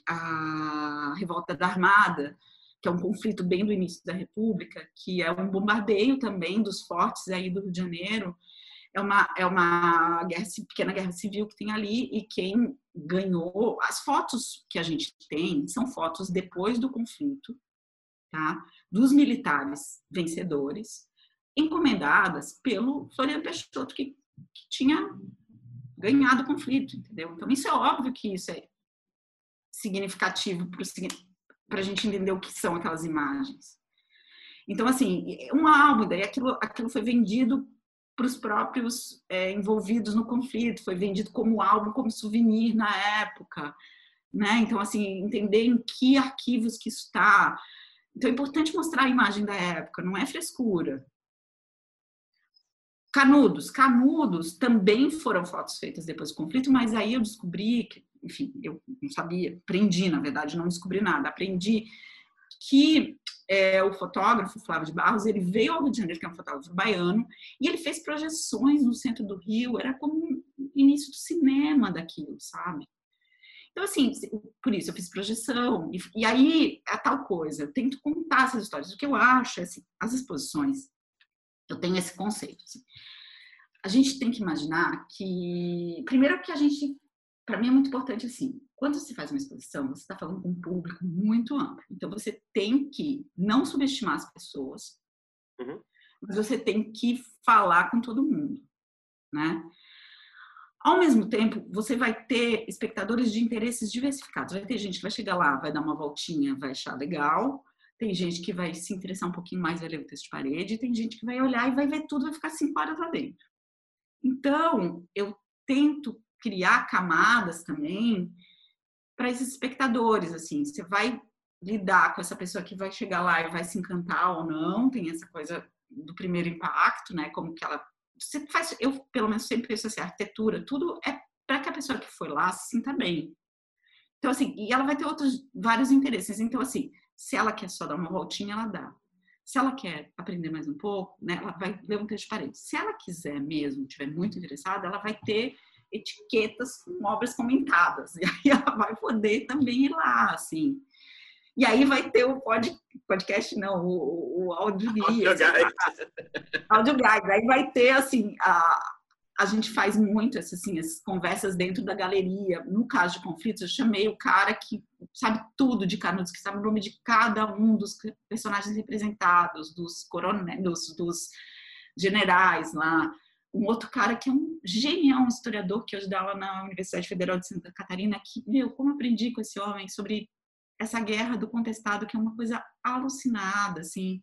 a Revolta da Armada, que é um conflito bem do início da República, que é um bombardeio também dos fortes aí do Rio de Janeiro. É uma, é uma guerra, pequena guerra civil que tem ali e quem ganhou. As fotos que a gente tem são fotos depois do conflito, tá? dos militares vencedores, encomendadas pelo Floriano Peixoto, que, que tinha ganhado o conflito, entendeu? Então, isso é óbvio que isso é significativo para o para a gente entender o que são aquelas imagens. Então, assim, um álbum, daí aquilo, aquilo foi vendido para os próprios é, envolvidos no conflito, foi vendido como álbum, como souvenir na época, né? Então, assim, entender em que arquivos que isso está. Então, é importante mostrar a imagem da época, não é frescura. Canudos. Canudos também foram fotos feitas depois do conflito, mas aí eu descobri que enfim, eu não sabia, aprendi, na verdade, não descobri nada, aprendi que é, o fotógrafo Flávio de Barros, ele veio ao Rio de Janeiro, que é um fotógrafo baiano, e ele fez projeções no centro do Rio, era como um início do cinema daquilo, sabe? Então, assim, por isso eu fiz projeção, e, e aí a tal coisa, eu tento contar essas histórias. O que eu acho é assim, as exposições, eu tenho esse conceito. Assim, a gente tem que imaginar que, primeiro que a gente, para mim é muito importante assim, quando você faz uma exposição, você está falando com um público muito amplo. Então você tem que não subestimar as pessoas, uhum. mas você tem que falar com todo mundo, né? Ao mesmo tempo, você vai ter espectadores de interesses diversificados. Vai ter gente que vai chegar lá, vai dar uma voltinha, vai achar legal. Tem gente que vai se interessar um pouquinho mais, vai ler o texto de parede. Tem gente que vai olhar e vai ver tudo, vai ficar cinco horas lá dentro. Então, eu tento criar camadas também para esses espectadores. Assim, você vai lidar com essa pessoa que vai chegar lá e vai se encantar ou não. Tem essa coisa do primeiro impacto, né? Como que ela você faz, eu pelo menos sempre penso assim, arquitetura, tudo é para que a pessoa que foi lá se sinta bem. Então, assim, e ela vai ter outros, vários interesses. Então, assim, se ela quer só dar uma voltinha, ela dá. Se ela quer aprender mais um pouco, né, ela vai ler um texto de parede. Se ela quiser mesmo, estiver muito interessada, ela vai ter etiquetas com obras comentadas. E aí ela vai poder também ir lá, assim. E aí vai ter o pod, podcast, não, o, o áudio guia. Áudio guide. Aí vai ter, assim, a, a gente faz muito essas, assim, essas conversas dentro da galeria. No caso de conflitos, eu chamei o cara que sabe tudo de Canudos, que sabe o nome de cada um dos personagens representados, dos coronéis, dos, dos generais lá. Um outro cara que é um genial, um historiador que dá lá na Universidade Federal de Santa Catarina, que, meu, como aprendi com esse homem sobre essa guerra do contestado, que é uma coisa alucinada, assim.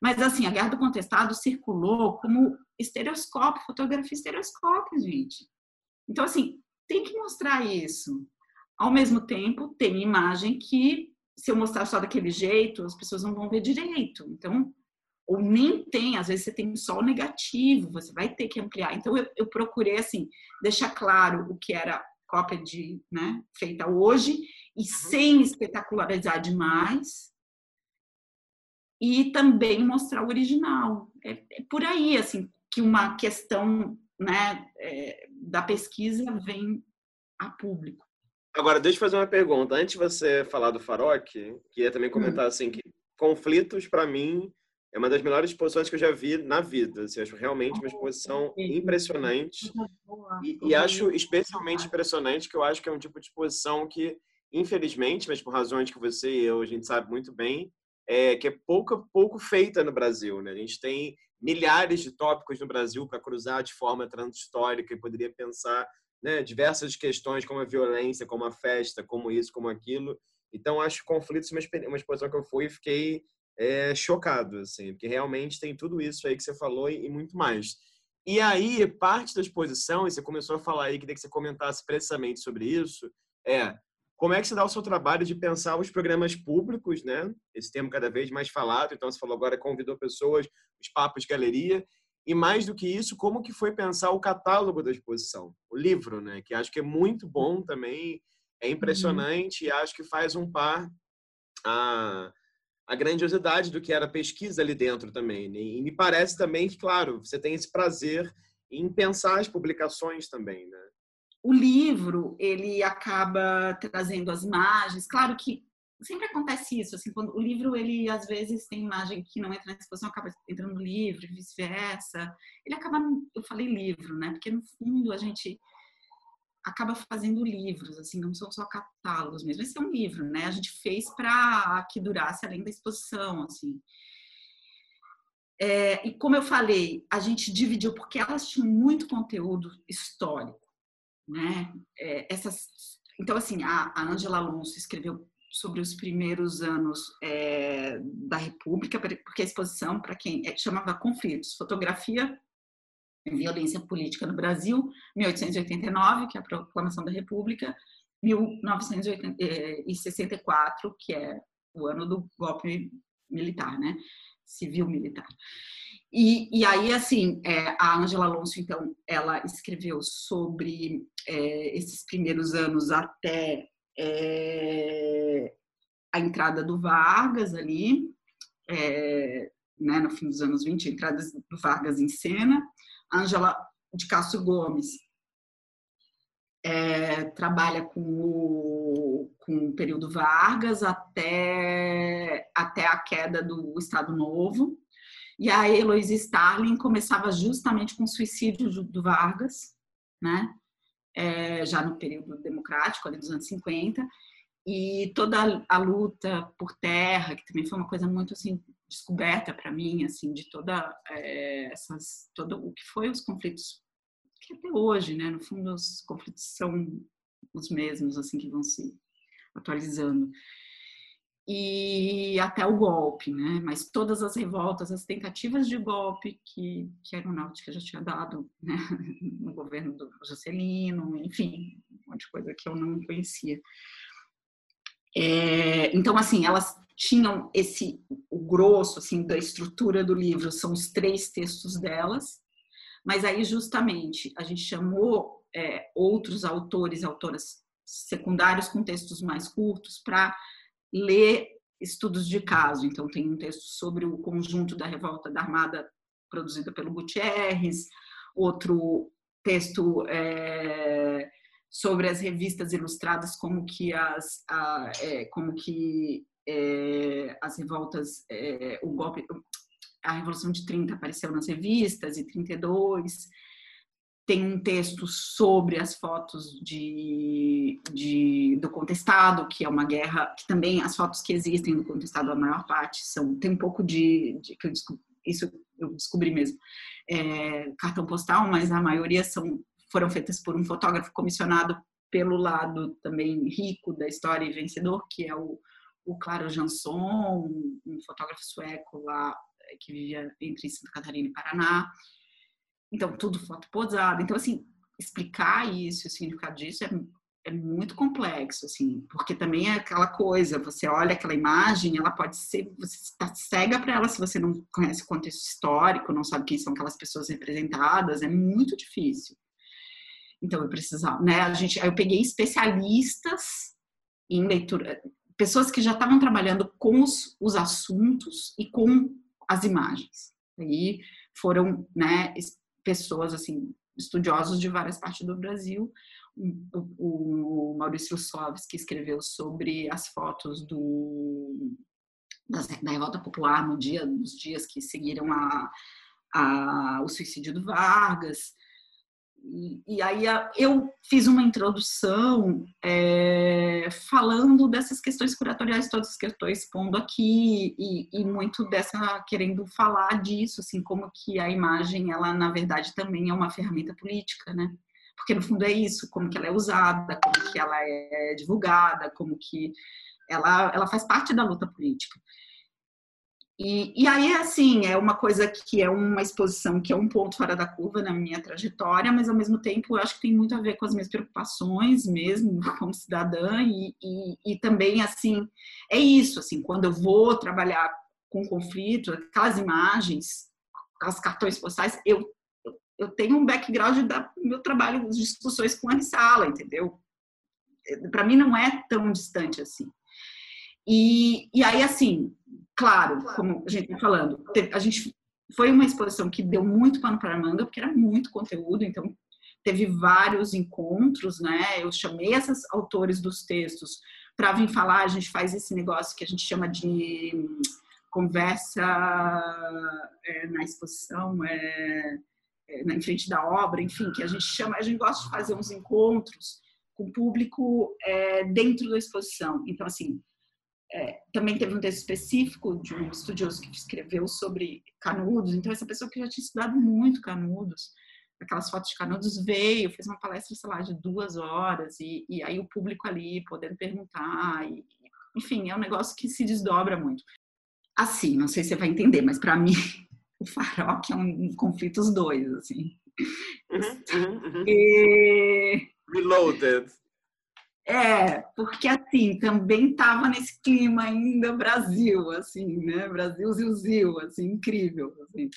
Mas, assim, a guerra do contestado circulou como estereoscópio, fotografia estereoscópio, gente. Então, assim, tem que mostrar isso. Ao mesmo tempo, tem imagem que, se eu mostrar só daquele jeito, as pessoas não vão ver direito. Então, ou nem tem, às vezes você tem só o negativo, você vai ter que ampliar. Então, eu, eu procurei, assim, deixar claro o que era cópia de, né, feita hoje e uhum. sem espetacularizar demais. E também mostrar o original. É, é por aí, assim, que uma questão né, é, da pesquisa vem a público. Agora, deixa eu fazer uma pergunta. Antes de você falar do Faroc, queria também hum. comentar hum. assim que conflitos, para mim, é uma das melhores exposições que eu já vi na vida. Assim, acho realmente uma exposição impressionante. E, e, acho especialmente impressionante que eu acho que é um tipo de exposição que infelizmente, mas por razões que você e eu a gente sabe muito bem, é que é pouco pouco feita no Brasil, né? A gente tem milhares de tópicos no Brasil para cruzar de forma transhistórica e poderia pensar né, diversas questões como a violência, como a festa, como isso, como aquilo. Então, acho conflitos uma, uma exposição que eu fui e fiquei é, chocado, assim, porque realmente tem tudo isso aí que você falou e, e muito mais. E aí, parte da exposição, e você começou a falar aí, queria que você comentasse precisamente sobre isso, é como é que se dá o seu trabalho de pensar os programas públicos, né? Esse termo cada vez mais falado. Então, você falou agora, convidou pessoas, os papos de galeria. E mais do que isso, como que foi pensar o catálogo da exposição? O livro, né? Que acho que é muito bom também, é impressionante uhum. e acho que faz um par a, a grandiosidade do que era a pesquisa ali dentro também. Né? E me parece também que, claro, você tem esse prazer em pensar as publicações também, né? o livro ele acaba trazendo as imagens. Claro que sempre acontece isso, assim, quando o livro ele às vezes tem imagem que não entra na exposição, acaba entrando no livro, vice-versa. Ele acaba, eu falei livro, né? Porque no fundo a gente acaba fazendo livros, assim, não são só catálogos mesmo. Esse é um livro, né? A gente fez para que durasse além da exposição, assim. É, e como eu falei, a gente dividiu porque elas tinham muito conteúdo histórico né? É, essas, então, assim, a, a Angela Alonso escreveu sobre os primeiros anos é, da República, porque a exposição, para quem é, chamava Conflitos, Fotografia Violência Política no Brasil, 1889, que é a Proclamação da República, 1964, que é o ano do golpe militar, né? Civil militar. E, e aí, assim, é, a Angela Alonso, então, ela escreveu sobre é, esses primeiros anos até é, a entrada do Vargas ali, é, né, no fim dos anos 20, a entrada do Vargas em cena. A Angela de Castro Gomes é, trabalha com o, com o período Vargas até, até a queda do Estado Novo. E a Heloísa Starling começava justamente com o suicídio do, do Vargas, né? É, já no período democrático, ali dos anos 50, e toda a luta por terra, que também foi uma coisa muito assim descoberta para mim, assim, de toda é, essas, todo o que foi os conflitos que até hoje, né, no fundo os conflitos são os mesmos, assim, que vão se atualizando. E até o golpe, né? Mas todas as revoltas, as tentativas de golpe que, que a aeronáutica já tinha dado né? no governo do Juscelino, enfim, um monte de coisa que eu não conhecia. É, então, assim, elas tinham esse, o grosso, assim, da estrutura do livro, são os três textos delas, mas aí, justamente, a gente chamou é, outros autores e autoras secundários com textos mais curtos para ler estudos de caso. Então, tem um texto sobre o conjunto da revolta da Armada produzida pelo Gutierrez, outro texto é, sobre as revistas ilustradas, como que as, a, é, como que é, as revoltas, é, o golpe, a Revolução de 30 apareceu nas revistas e 32. Tem um texto sobre as fotos de, de, do contestado, que é uma guerra, que também as fotos que existem do contestado, a maior parte são, tem um pouco de, de que eu descobri, isso eu descobri mesmo, é, cartão postal, mas a maioria são foram feitas por um fotógrafo comissionado pelo lado também rico da história e vencedor, que é o, o Claro Jansson, um fotógrafo sueco lá eh, que vivia entre Santa Catarina e Paraná. Então, tudo foto posada. Então, assim, explicar isso, o significado disso é, é muito complexo, assim, porque também é aquela coisa, você olha aquela imagem, ela pode ser, você está cega para ela se você não conhece o contexto histórico, não sabe quem são aquelas pessoas representadas, é muito difícil. Então eu precisava, né? A gente, aí eu peguei especialistas em leitura, pessoas que já estavam trabalhando com os, os assuntos e com as imagens. Aí foram, né, pessoas assim estudiosos de várias partes do Brasil. O, o Maurício Soves, que escreveu sobre as fotos do, da, da revolta popular no dia, nos dias que seguiram a, a, o suicídio do Vargas. E, aí eu fiz uma introdução é, falando dessas questões curatoriais todas que eu estou expondo aqui e, e, muito dessa querendo falar disso, assim como que a imagem ela na verdade também é uma ferramenta política, né? Porque no fundo é isso, como que ela é usada, como que ela é divulgada, como que ela ela faz parte da luta política. E, e, aí, assim, é uma coisa que é uma exposição que é um ponto fora da curva na minha trajetória, mas ao mesmo tempo eu acho que tem muito a ver com as minhas preocupações mesmo como cidadã e, e, e também, assim, é isso, assim, quando eu vou trabalhar com conflito, aquelas imagens, aquelas cartões postais, eu, eu tenho um background do meu trabalho, discussões com a sala, entendeu? Para mim não é tão distante assim. E, e aí, assim, claro, como a gente está falando, a gente foi uma exposição que deu muito pano para a manga, porque era muito conteúdo, então teve vários encontros, né? Eu chamei esses autores dos textos para vir falar, a gente faz esse negócio que a gente chama de conversa é, na exposição, é, é, em frente da obra, enfim, que a gente chama, a gente gosta de fazer uns encontros com o público é, dentro da exposição. Então, assim, é, também teve um texto específico de um estudioso que escreveu sobre canudos. Então, essa pessoa que já tinha estudado muito canudos, aquelas fotos de canudos, veio, fez uma palestra, sei lá, de duas horas, e, e aí o público ali podendo perguntar. E, enfim, é um negócio que se desdobra muito. Assim, não sei se você vai entender, mas para mim, o Farok é um, um conflito os dois, assim. Uhum, uhum, uhum. E... Reloaded. É, porque assim, também estava nesse clima ainda Brasil, assim, né? Brasil zil, assim, incrível, assim.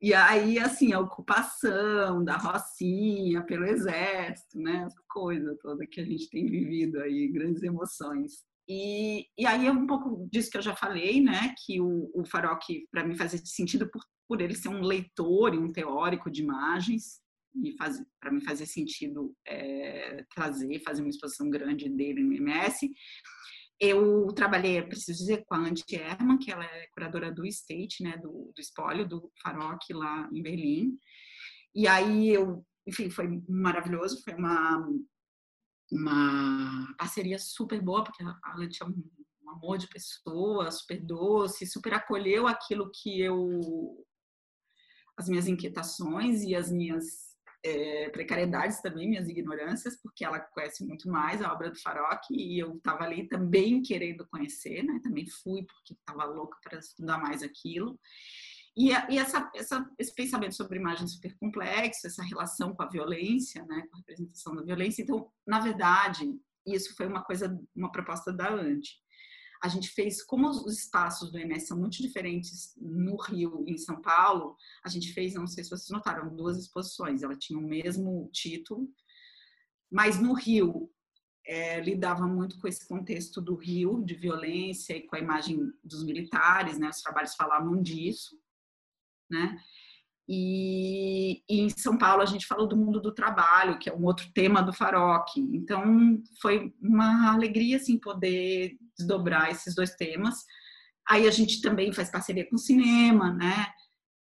E aí, assim, a ocupação da Rocinha pelo exército, né? Essa coisa toda que a gente tem vivido aí, grandes emoções. E, e aí é um pouco disso que eu já falei, né? Que o, o Farok, para mim, fazia sentido por, por ele ser um leitor e um teórico de imagens, para me fazer sentido é, trazer, fazer uma exposição grande dele no MS. Eu trabalhei, preciso dizer, com a Antje Herman, que ela é curadora do State, né, do, do espólio do Farok lá em Berlim. E aí eu, enfim, foi maravilhoso, foi uma uma parceria super boa, porque a Antje é um, um amor de pessoa, super doce, super acolheu aquilo que eu as minhas inquietações e as minhas é, precariedades também, minhas ignorâncias, porque ela conhece muito mais a obra do Farok e eu estava ali também querendo conhecer, né? Também fui porque estava louca para estudar mais aquilo. E, e essa, essa, esse pensamento sobre imagem super complexo, essa relação com a violência, né? Com a representação da violência. Então, na verdade, isso foi uma coisa, uma proposta da Ante a gente fez, como os espaços do MS são muito diferentes no Rio e em São Paulo, a gente fez, não sei se vocês notaram, duas exposições. Ela tinha o mesmo título, mas no Rio é, lidava muito com esse contexto do Rio, de violência e com a imagem dos militares, né? Os trabalhos falavam disso, né? E, e, em São Paulo a gente falou do mundo do trabalho, que é um outro tema do Faroque. Então foi uma alegria assim poder desdobrar esses dois temas. Aí a gente também faz parceria com o cinema, né?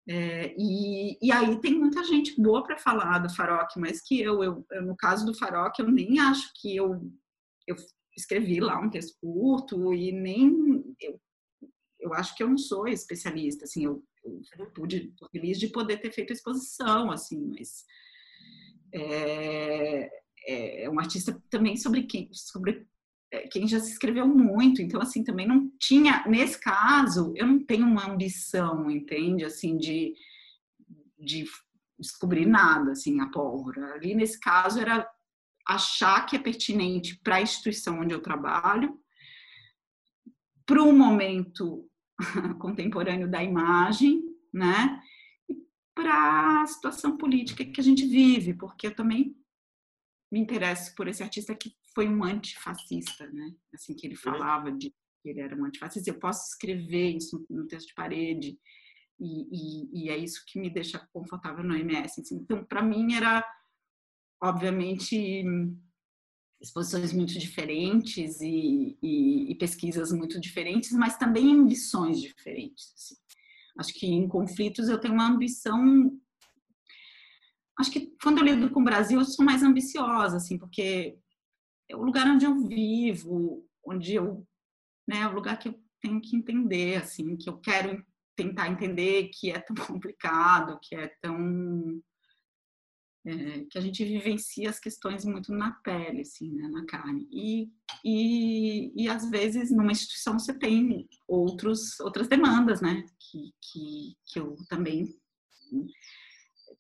É, e, e, aí tem muita gente boa para falar do Faroque, mas que eu, eu, eu, no caso do Faroque, eu nem acho que eu, eu escrevi lá um texto curto e nem eu, eu acho que eu não sou especialista, assim, eu eu pude, feliz de poder ter feito a exposição, assim, mas é, é, é um artista também sobre quem, sobre quem já se escreveu muito, então assim também não tinha nesse caso eu não tenho uma ambição, entende, assim de de descobrir nada assim a pólvora. Ali nesse caso era achar que é pertinente para a instituição onde eu trabalho, para o momento contemporâneo da imagem, né? para a situação política que a gente vive, porque eu também me interesso por esse artista que foi um antifascista, né? Assim que ele falava de que ele era um antifascista. Eu posso escrever isso no texto de parede e, e, e é isso que me deixa confortável no MS. Assim. Então, para mim era obviamente exposições muito diferentes e, e, e, pesquisas muito diferentes, mas também ambições diferentes. Assim. Acho que em conflitos eu tenho uma ambição. Acho que quando eu lido com o Brasil eu sou mais ambiciosa, assim, porque o lugar onde eu vivo, onde eu, né, é o lugar que eu tenho que entender, assim, que eu quero tentar entender que é tão complicado, que é tão é, que a gente vivencia as questões muito na pele, assim, né, na carne. E, e, e às vezes numa instituição você tem outros, outras demandas, né, que, que, que eu também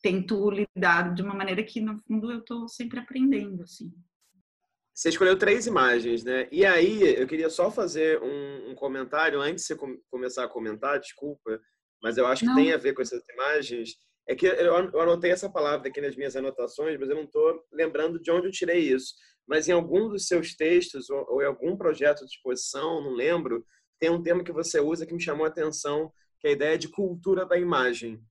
tento lidar de uma maneira que no fundo eu estou sempre aprendendo, assim. Você escolheu três imagens, né? E aí eu queria só fazer um, um comentário antes de você com, começar a comentar, desculpa, mas eu acho que Não. tem a ver com essas imagens é que eu anotei essa palavra aqui nas minhas anotações, mas eu não estou lembrando de onde eu tirei isso. Mas em algum dos seus textos ou, ou, em algum projeto de exposição, não lembro, tem um termo que você usa que me chamou a atenção, que é a ideia de cultura da imagem.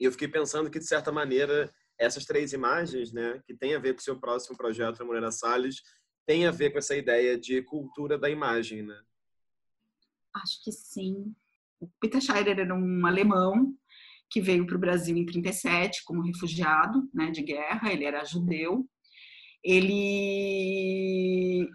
E eu fiquei pensando que, de certa maneira, essas três imagens, né, que tem a ver com o seu próximo projeto, a Moreira Salles, tem a ver com essa ideia de cultura da imagem, né? Acho que sim. O Peter Scheider era um alemão que veio para o Brasil em 37 como refugiado né, de guerra, ele era judeu. Ele,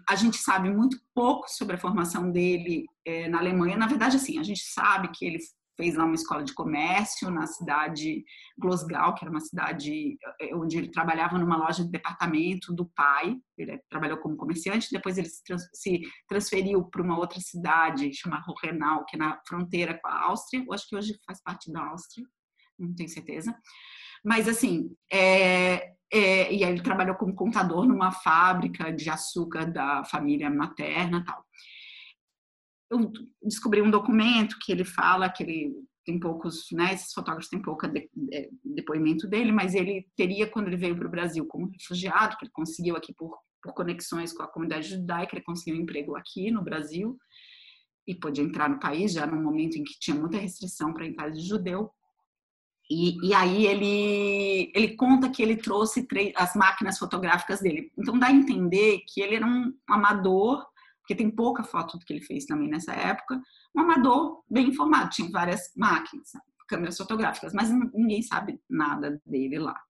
a gente sabe muito pouco sobre a formação dele é, na Alemanha. Na verdade, assim, a gente sabe que ele fez lá uma escola de comércio na cidade Glosgau, que era uma cidade é, onde ele trabalhava numa loja de departamento do pai. Ele trabalhou como comerciante, depois ele se, trans, se transferiu para uma outra cidade chamada Hohenau, que é na fronteira com a Áustria. Eu acho que hoje faz parte da Áustria não tenho certeza. Mas, assim, é, é, e aí ele trabalhou como contador numa fábrica de açúcar da família materna tal. Eu descobri um documento que ele fala que ele tem poucos, né, esses fotógrafos têm pouco de, de, depoimento dele, mas ele teria, quando ele veio para o Brasil como refugiado, que ele conseguiu aqui por, por conexões com a comunidade judaica, ele conseguiu um emprego aqui no Brasil e pôde entrar no país já num momento em que tinha muita restrição para a entrada de judeu E, e, aí ele, ele conta que ele trouxe as máquinas fotográficas dele. Então dá a entender que ele era um amador, porque tem pouca foto do que ele fez também nessa época, um amador bem informado, tinha várias máquinas, câmeras fotográficas, mas ninguém sabe nada dele lá,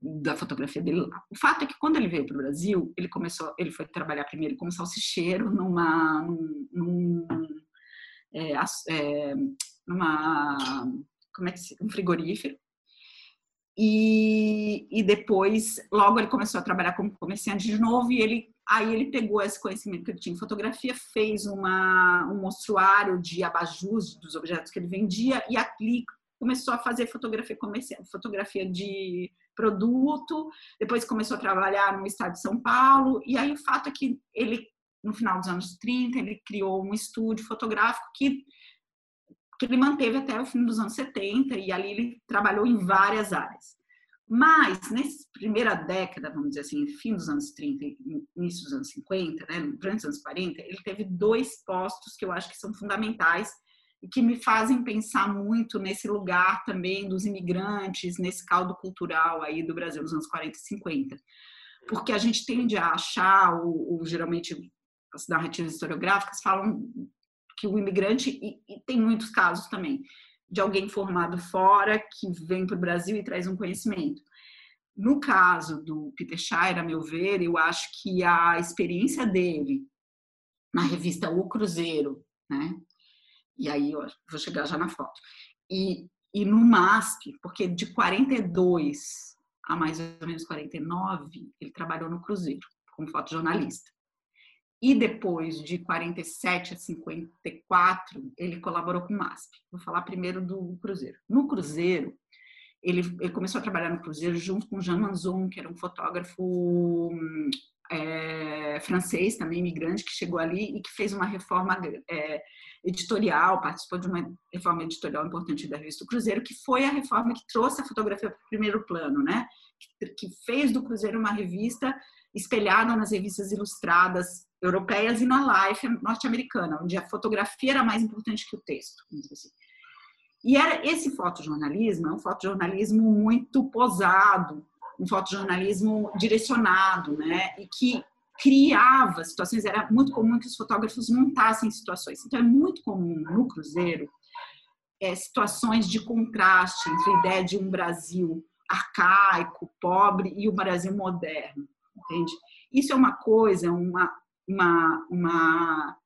da fotografia dele lá. O fato é que quando ele veio para o Brasil, ele começou, ele foi trabalhar primeiro como salsicheiro numa, num, num é, é, numa como é que se, um frigorífero. E, e depois, logo ele começou a trabalhar como comerciante de novo e ele aí ele pegou esse conhecimento que ele tinha em fotografia, fez uma, um mostruário de abajus dos objetos que ele vendia e ali começou a fazer fotografia comercial, fotografia de produto, depois começou a trabalhar no estado de São Paulo, e aí o fato é que ele, no final dos anos 30, ele criou um estúdio fotográfico que que ele manteve até o fim dos anos 70 e ali ele trabalhou em várias áreas. Mas, nessa primeira década, vamos dizer assim, fim dos anos 30 início dos anos 50, né, durante os anos 40, ele teve dois postos que eu acho que são fundamentais e que me fazem pensar muito nesse lugar também dos imigrantes, nesse caldo cultural aí do Brasil nos anos 40 e 50. Porque a gente tende a achar, ou, ou geralmente as narrativas historiográficas falam que o imigrante, e, e tem muitos casos também, de alguém formado fora que vem para o Brasil e traz um conhecimento. No caso do Peter Shire, a meu ver, eu acho que a experiência dele na revista O Cruzeiro, né? E aí eu vou chegar já na foto. E, e no MASP, porque de 42 a mais ou menos 49, ele trabalhou no Cruzeiro como fotojornalista. E depois de 47 a 54, ele colaborou com o MASP. Vou falar primeiro do Cruzeiro. No Cruzeiro, ele, ele começou a trabalhar no Cruzeiro junto com Jean Manzon, que era um fotógrafo é, francês, também imigrante, que chegou ali e que fez uma reforma é, editorial, participou de uma reforma editorial importante da revista Cruzeiro, que foi a reforma que trouxe a fotografia para o primeiro plano, né? Que, que fez do Cruzeiro uma revista espelhada nas revistas ilustradas europeias e na Life norte-americana, onde a fotografia era mais importante que o texto. Assim. E era esse fotojornalismo, é um fotojornalismo muito posado, um fotojornalismo direcionado, né? E que criava situações, era muito comum que os fotógrafos montassem situações. Então é muito comum no cruzeiro é, situações de contraste entre a ideia de um Brasil arcaico, pobre e o Brasil moderno, entende? Isso é uma coisa, uma uma, uma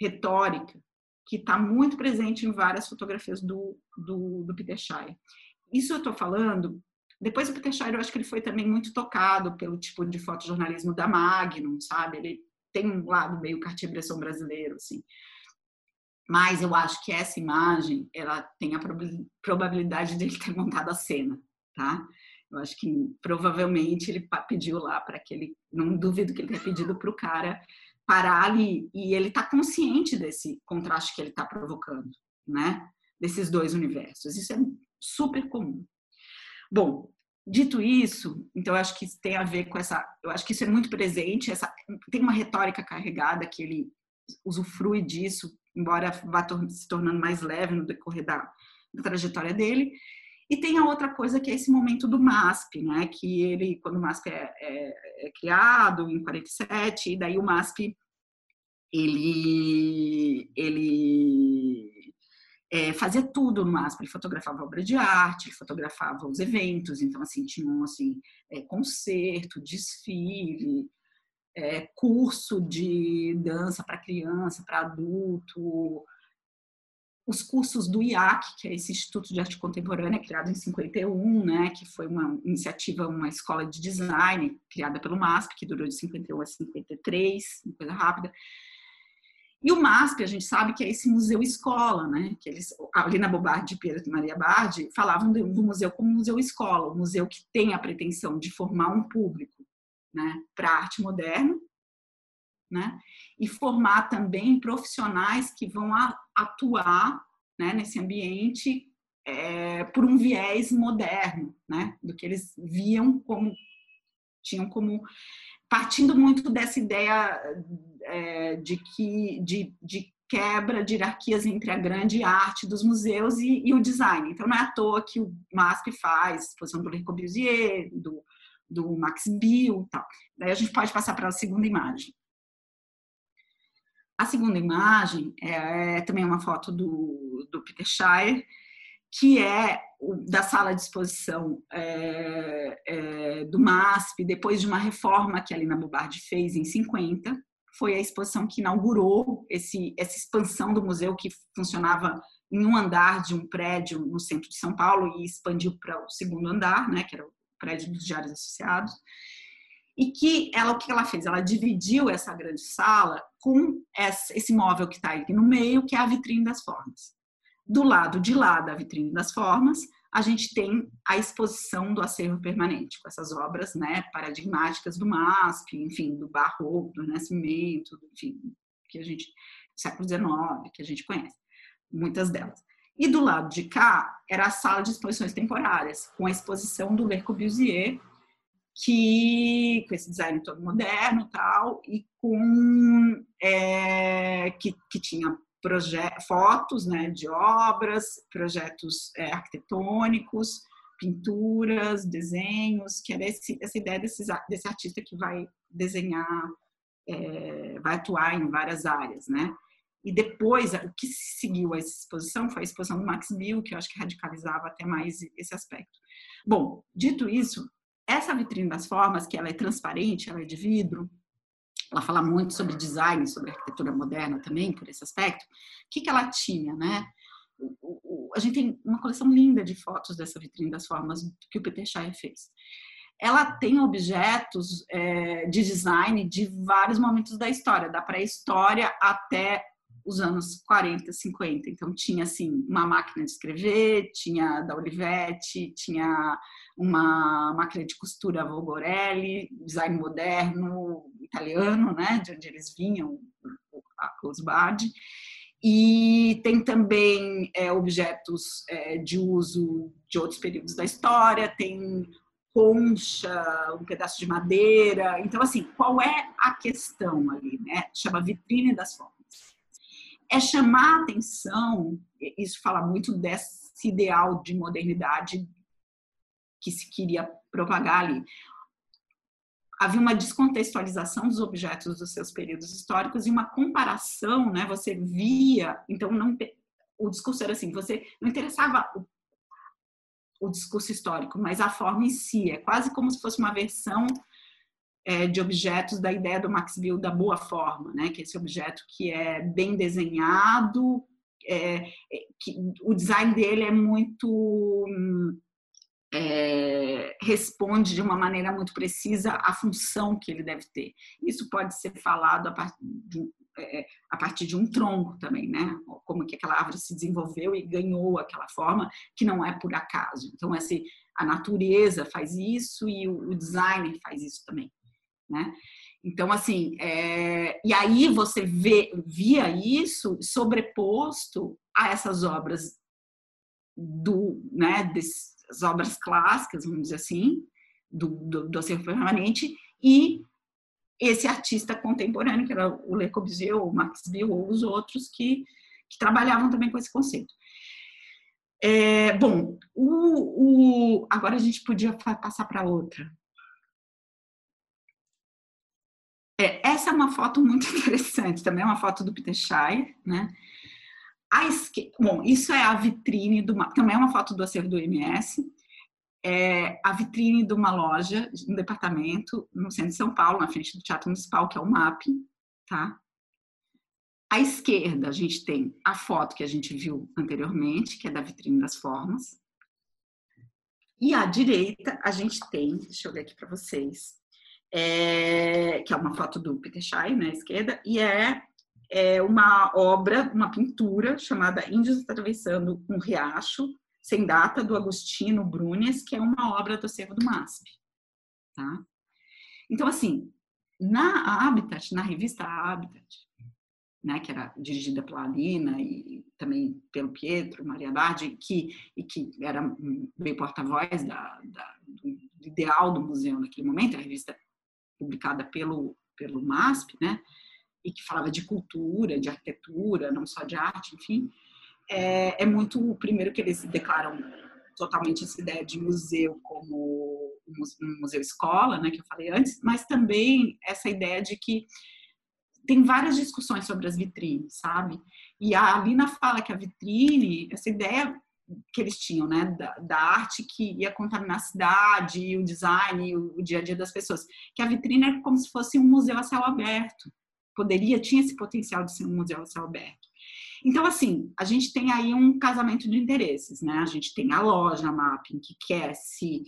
retórica que está muito presente em várias fotografias do, do, do Peter Shire. Isso eu estou falando. Depois o Peter Shire, eu acho que ele foi também muito tocado pelo tipo de fotojornalismo da Magnum, sabe? Ele tem um lado meio Cartier-Bresson brasileiro, assim. Mas eu acho que essa imagem, ela tem a probabilidade de ele ter montado a cena, tá? Eu acho que provavelmente ele pediu lá para aquele, não duvido que ele tenha pedido para o cara parar ali e ele está consciente desse contraste que ele está provocando, né? Desses dois universos. Isso é super comum. Bom, dito isso, então eu acho que tem a ver com essa, eu acho que isso é muito presente, essa tem uma retórica carregada que ele usufrui disso, embora vá se tornando mais leve no decorrer da, da trajetória dele. E tem a outra coisa que é esse momento do MASP, né? Que ele, quando o MASP é, é, é criado em 47, e daí o MASP ele ele é, fazia tudo no MASP. Ele fotografava obra de arte, ele fotografava os eventos, então assim tinham assim é, concerto, desfile, é, curso de dança para criança, para adulto, os cursos do IAC, que é esse Instituto de Arte Contemporânea, criado em 51, né, que foi uma iniciativa, uma escola de design criada pelo MASP, que durou de 51 a 53, uma coisa rápida. E o MASP, a gente sabe que é esse museu escola, né? Que eles, ali na Bobardi Pedro e Maria Bardi, falavam do museu como museu escola, um museu que tem a pretensão de formar um público, né, para arte moderna, né? E formar também profissionais que vão atuar né, nesse ambiente é, por um viés moderno, né? Do que eles viam como tinham como partindo muito dessa ideia é, de que de, de quebra de hierarquias entre a grande arte dos museus e, e o design. Então, não é à toa que o MASP faz exposição do Le Corbusier, do, do Max Bill tal. Daí a gente pode passar para a segunda imagem. A segunda imagem é, é também uma foto do, do Peter Shire, que é da sala de exposição é, é, do MASP, depois de uma reforma que a Lina Bobardi fez em 50, foi a exposição que inaugurou esse, essa expansão do museu que funcionava em um andar de um prédio no centro de São Paulo e expandiu para o segundo andar, né, que era o prédio dos Diários Associados. E que ela, o que ela fez? Ela dividiu essa grande sala com esse móvel que está aqui no meio, que é a vitrine das formas. Do lado de lá da vitrine das formas, a gente tem a exposição do acervo permanente, com essas obras né, paradigmáticas do MASP, enfim, do Barroco, do Renascimento, enfim, que a gente, século XIX, que a gente conhece, muitas delas. E do lado de cá era a sala de exposições temporárias, com a exposição do Le Corbusier, que com esse design todo moderno tal e com é, que, que tinha fotos né, de obras, projetos é, arquitetônicos, pinturas, desenhos, que era esse, essa ideia desse, desse artista que vai desenhar, é, vai atuar em várias áreas, né? E depois, o que seguiu a essa exposição foi a exposição do Max Bill, que eu acho que radicalizava até mais esse aspecto. Bom, dito isso, essa vitrine das formas, que ela é transparente, ela é de vidro, ela fala muito sobre design, sobre arquitetura moderna também, por esse aspecto. O que, que ela tinha, né? A gente tem uma coleção linda de fotos dessa vitrine das formas que o Peter Shire fez. Ela tem objetos é, de design de vários momentos da história, da pré-história até os anos 40, 50. Então tinha assim uma máquina de escrever, tinha da Olivetti, tinha uma máquina de costura Volgorelli, design moderno italiano, né, de onde eles vinham, a Closbard. E tem também é, objetos é, de uso de outros períodos da história, tem concha, um pedaço de madeira. Então, assim, qual é a questão ali, né? Chama vitrine das formas. É chamar a atenção, isso fala muito desse ideal de modernidade que se queria propagar ali. Havia uma descontextualização dos objetos dos seus períodos históricos e uma comparação, né? Você via, então não o discurso era assim, você não interessava o, o discurso histórico, mas a forma em si, é quase como se fosse uma versão é, de objetos da ideia do Max Bill da boa forma, né? Que é esse objeto que é bem desenhado, é, é que o design dele é muito hum, é, responde de uma maneira muito precisa à função que ele deve ter. Isso pode ser falado a partir de, é, a partir de um tronco também, né? Como que aquela árvore se desenvolveu e ganhou aquela forma, que não é por acaso. Então, esse, a natureza faz isso e o designer faz isso também, né? Então, assim, é, e aí você vê, via isso sobreposto a essas obras do, né, desse, as obras clássicas, vamos dizer assim, do, do, do acervo permanente, e esse artista contemporâneo, que era o Le Corbusier, ou o Max Bill, ou os outros que, que trabalhavam também com esse conceito. É, bom, o, o, agora a gente podia passar para outra. Essa é uma foto muito interessante, também é uma foto do Peter Shire, né? Esquerda, bom, isso é a vitrine do também é uma foto do acervo do MS. É a vitrine de uma loja, um departamento no centro de São Paulo, na frente do Teatro Municipal, que é o MAP, tá? À esquerda, a gente tem a foto que a gente viu anteriormente, que é da vitrine das formas. E à direita, a gente tem, deixa eu ver aqui para vocês, é, que é uma foto do Peter Shire, na né, esquerda, e é é uma obra, uma pintura chamada Índios Atravessando um Riacho, sem data, do Agostino Brunes, que é uma obra do acervo do MASP. Tá? Então, assim, na Habitat, na revista Habitat, né, que era dirigida pela Alina e também pelo Pietro, Maria Bardi, que, e que era meio porta-voz da, da, do ideal do museu naquele momento, a revista publicada pelo, pelo MASP, né, e que falava de cultura, de arquitetura, não só de arte, enfim, é, é muito primeiro que eles declaram totalmente essa ideia de museu como um museu escola, né, que eu falei antes, mas também essa ideia de que tem várias discussões sobre as vitrines, sabe? E a Alina fala que a vitrine, essa ideia que eles tinham, né, da, da, arte que ia contaminar a cidade, o design, o, o, dia a dia das pessoas, que a vitrine é como se fosse um museu a céu aberto, poderia, tinha esse potencial de ser um museu a céu aberto. Então, assim, a gente tem aí um casamento de interesses, né? A gente tem a loja Mapping que quer se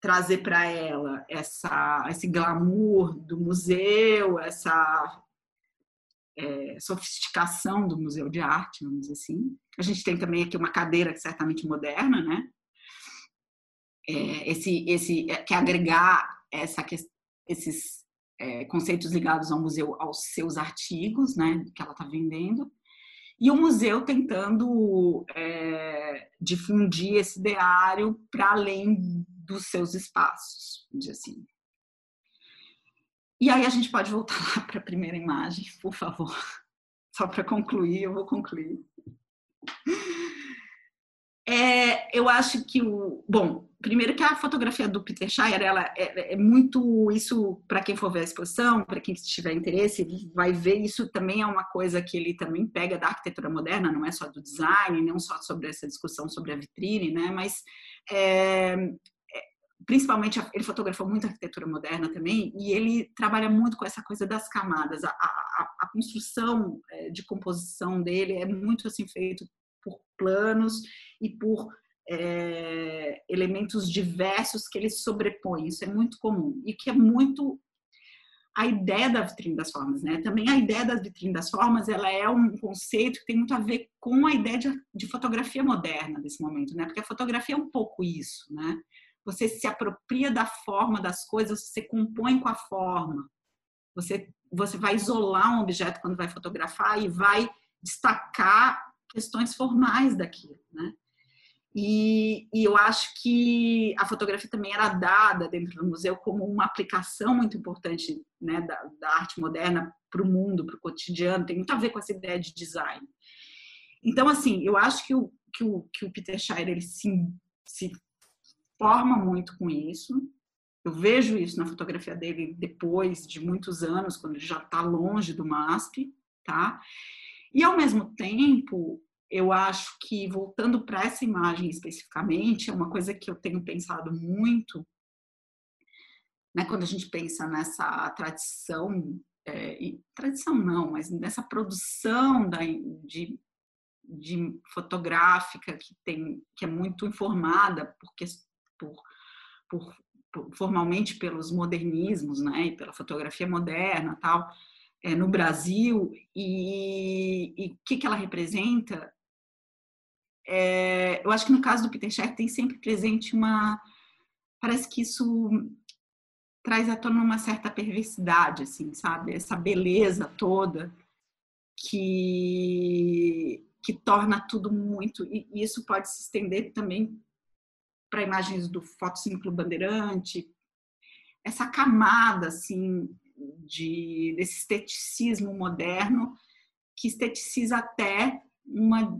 trazer para ela essa, esse glamour do museu, essa é, sofisticação do museu de arte, vamos assim. A gente tem também aqui uma cadeira que certamente moderna, né? É, esse, esse é, quer agregar essa, esses é, conceitos ligados ao museu aos seus artigos, né? Que ela está vendendo. E o museu tentando difundir esse ideário para além dos seus espaços, vamos dizer assim. E aí a gente pode voltar lá para a primeira imagem, por favor. Só para concluir, eu vou concluir. É, eu acho que o bom, primeiro que a fotografia do Peter Shire, ela é, é muito isso para quem for ver a exposição, para quem tiver interesse, vai ver isso também é uma coisa que ele também pega da arquitetura moderna, não é só do design, não só sobre essa discussão sobre a vitrine, né? Mas é, principalmente ele fotografou muito arquitetura moderna também e ele trabalha muito com essa coisa das camadas a, a, a construção é, de composição dele é muito assim feito por planos e por é, elementos diversos que ele sobrepõe isso é muito comum e que é muito a ideia da vitrine das formas, né? Também a ideia da vitrine das formas, ela é um conceito que tem muito a ver com a ideia de, de fotografia moderna desse momento, né? Porque a fotografia é um pouco isso, né? Você se apropria da forma das coisas, você compõe com a forma. Você, você vai isolar um objeto quando vai fotografar e vai destacar questões formais daquilo, né? E, e, eu acho que a fotografia também era dada dentro do museu como uma aplicação muito importante né, da, da arte moderna para o mundo, para o cotidiano, tem muito a ver com essa ideia de design. Então, assim, eu acho que o, que o, que o Peter Shire ele se, se forma muito com isso. Eu vejo isso na fotografia dele depois de muitos anos, quando ele já está longe do MASP, tá? E ao mesmo tempo, eu acho que voltando para essa imagem especificamente, é uma coisa que eu tenho pensado muito, né? Quando a gente pensa nessa tradição, é, tradição não, mas nessa produção da, de de fotográfica que tem que é muito informada por, por, por, formalmente pelos modernismos, né, e pela fotografia moderna, tal, é, no Brasil e o que, que ela representa. É, eu acho que no caso do Peter Scher tem sempre presente uma, parece que isso traz à tona uma certa perversidade, assim, sabe? Essa beleza toda que que torna tudo muito e isso pode se estender também para imagens do Fotociclo Bandeirante, essa camada assim de desse esteticismo moderno que esteticiza até uma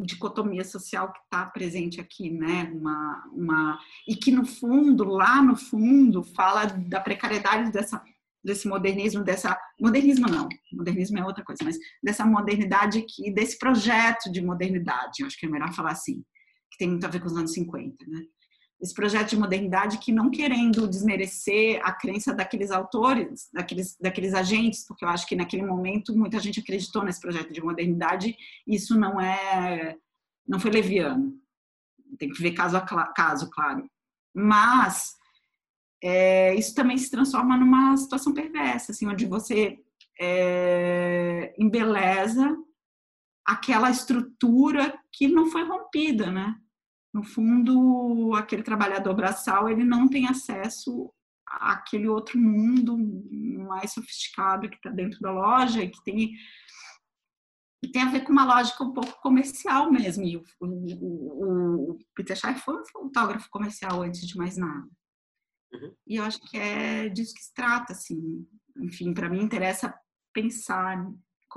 dicotomia social que está presente aqui, né? Uma, uma e que no fundo, lá no fundo, fala da precariedade dessa desse modernismo, dessa modernismo não, modernismo é outra coisa, mas dessa modernidade que desse projeto de modernidade, acho que é melhor falar assim, que tem muito a ver com os anos 50, né? Esse projeto de modernidade que não querendo desmerecer a crença daqueles autores, daqueles, daqueles agentes, porque eu acho que naquele momento muita gente acreditou nesse projeto de modernidade, e isso não é, não foi leviano. Tem que ver caso a caso, claro. Mas é, isso também se transforma numa situação perversa, assim, onde você é, embeleza aquela estrutura que não foi rompida, né? No fundo, aquele trabalhador braçal, ele não tem acesso àquele outro mundo mais sofisticado que está dentro da loja e que tem e tem a ver com uma lógica um pouco comercial mesmo. E o, o, o Peter Schaff foi um fotógrafo comercial antes de mais nada. Uhum. E eu acho que é disso que se trata, assim. enfim, para mim interessa pensar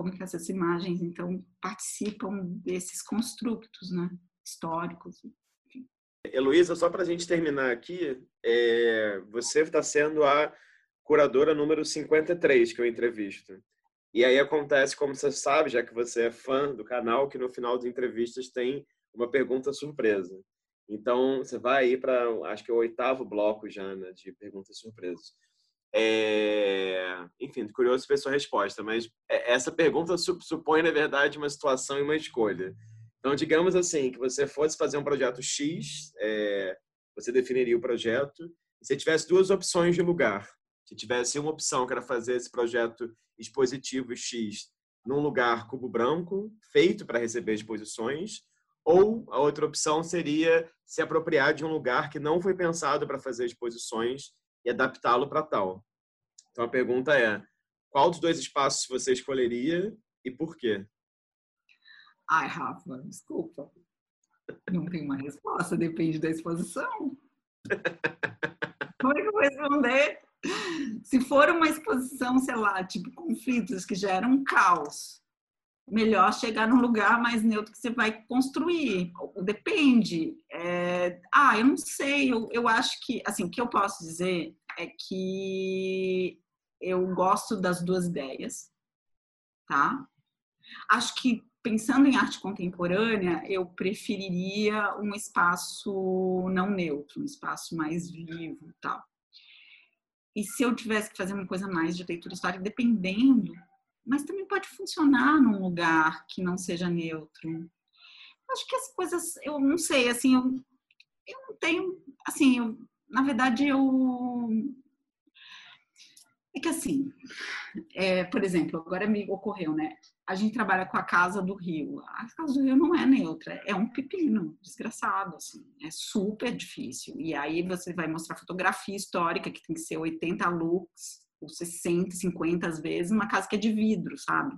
como que essas imagens então participam desses construtos, né, históricos. Enfim. Heloísa, só para a gente terminar aqui, é, você está sendo a curadora número 53 que eu entrevisto. E aí acontece, como você sabe, já que você é fã do canal, que no final das entrevistas tem uma pergunta surpresa. Então, você vai ir para, acho que é o oitavo bloco já, né, de perguntas surpresas. É... Enfim, curioso ver sua resposta, mas é, essa pergunta supõe, na verdade, uma situação e uma escolha. Então, digamos assim, que você fosse fazer um projeto X, é... você definiria o projeto, e você tivesse duas opções de lugar. Se tivesse uma opção que era fazer esse projeto expositivo X num lugar cubo branco, feito para receber exposições, ou a outra opção seria se apropriar de um lugar que não foi pensado para fazer exposições e adaptá-lo para tal. Então a pergunta é: qual dos dois espaços você escolheria e por quê? Ai, Rafa, desculpa. Não tem uma resposta, depende da exposição. Como é que eu vou responder? Se for uma exposição, sei lá, tipo conflitos que geram um caos, melhor chegar num lugar mais neutro que você vai construir. Depende. É, ah, eu não sei. Eu, eu acho que, assim, o que eu posso dizer é que eu gosto das duas ideias, tá? Acho que pensando em arte contemporânea, eu preferiria um espaço não neutro, um espaço mais vivo, tal. E se eu tivesse que fazer uma coisa mais de leitura histórica, dependendo mas também pode funcionar num lugar que não seja neutro. Acho que as coisas, eu não sei, assim, eu, eu não tenho, assim, eu, na verdade eu é que assim, é, por exemplo, agora me ocorreu, né? A gente trabalha com a Casa do Rio. A Casa do Rio não é neutra, é um pepino, desgraçado, assim. É super difícil. E aí você vai mostrar fotografia histórica, que tem que ser 80 looks, ou 60, 50 às vezes, uma casa que é de vidro, sabe?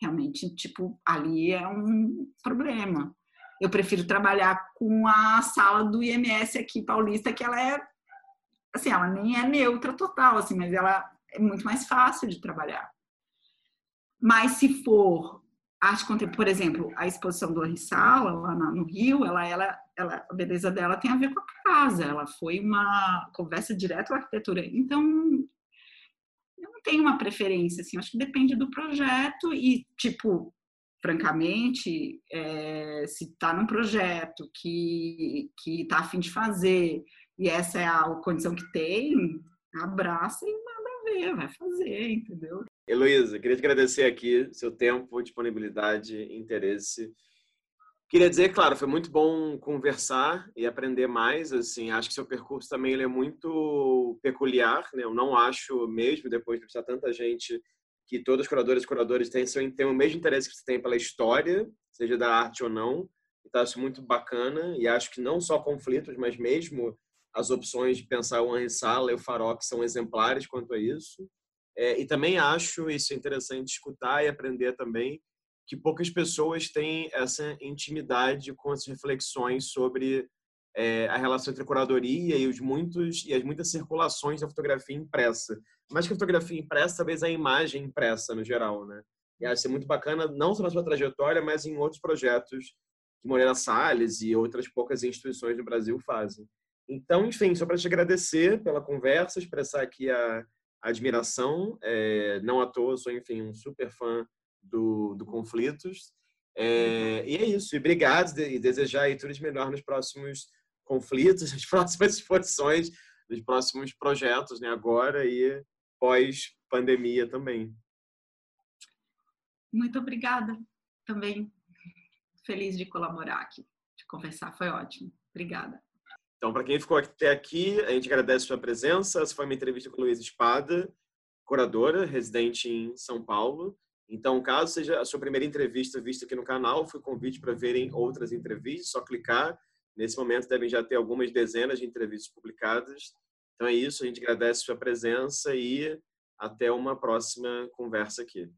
Realmente, tipo, ali é um problema. Eu prefiro trabalhar com a sala do IMS aqui paulista, que ela é assim, ela nem é neutra total, assim, mas ela é muito mais fácil de trabalhar. Mas se for arte contemporânea, por exemplo, a exposição do Rissala lá no Rio, ela, ela, ela, a beleza dela tem a ver com a casa, ela foi uma conversa direto com a arquitetura. Então, tenho uma preferência, assim, acho que depende do projeto e, tipo, francamente, é, se está num projeto que está a fim de fazer e essa é a condição que tem, abraça e manda ver, vai fazer, entendeu? Heloísa, queria te agradecer aqui seu tempo, disponibilidade, interesse Queria dizer, claro, foi muito bom conversar e aprender mais. Assim, acho que seu percurso também ele é muito peculiar. Né? Eu não acho mesmo, depois de precisar tanta gente, que todos os curadores e curadores têm, têm o mesmo interesse que você tem pela história, seja da arte ou não. Então, acho muito bacana. E acho que não só conflitos, mas mesmo as opções de pensar o Henri Sala e o Farok são exemplares quanto a isso. É, e também acho isso interessante escutar e aprender também que poucas pessoas têm essa intimidade com as reflexões sobre é, a relação entre a curadoria e os muitos e as muitas circulações da fotografia impressa. Mais que a fotografia impressa, talvez a imagem impressa no geral, né? E acho é muito bacana, não só na sua trajetória, mas em outros projetos que Moreira Salles e outras poucas instituições do Brasil fazem. Então, enfim, só para te agradecer pela conversa, expressar aqui a, admiração. É, não à toa, sou, enfim, um super fã do, do Conflitos. É, e é isso. E obrigado e desejar aí tudo de melhor nos próximos conflitos, nas próximas exposições, nos próximos projetos, né? Agora e pós-pandemia também. Muito obrigada também. Feliz de colaborar aqui, de conversar. Foi ótimo. Obrigada. Então, para quem ficou até aqui, a gente agradece a sua presença. Essa foi uma entrevista com Luiz Espada, curadora, residente em São Paulo. Então, caso seja a sua primeira entrevista vista aqui no canal, fui convite para verem outras entrevistas, só clicar. Nesse momento devem já ter algumas dezenas de entrevistas publicadas. Então é isso, a gente agradece a sua presença e até uma próxima conversa aqui.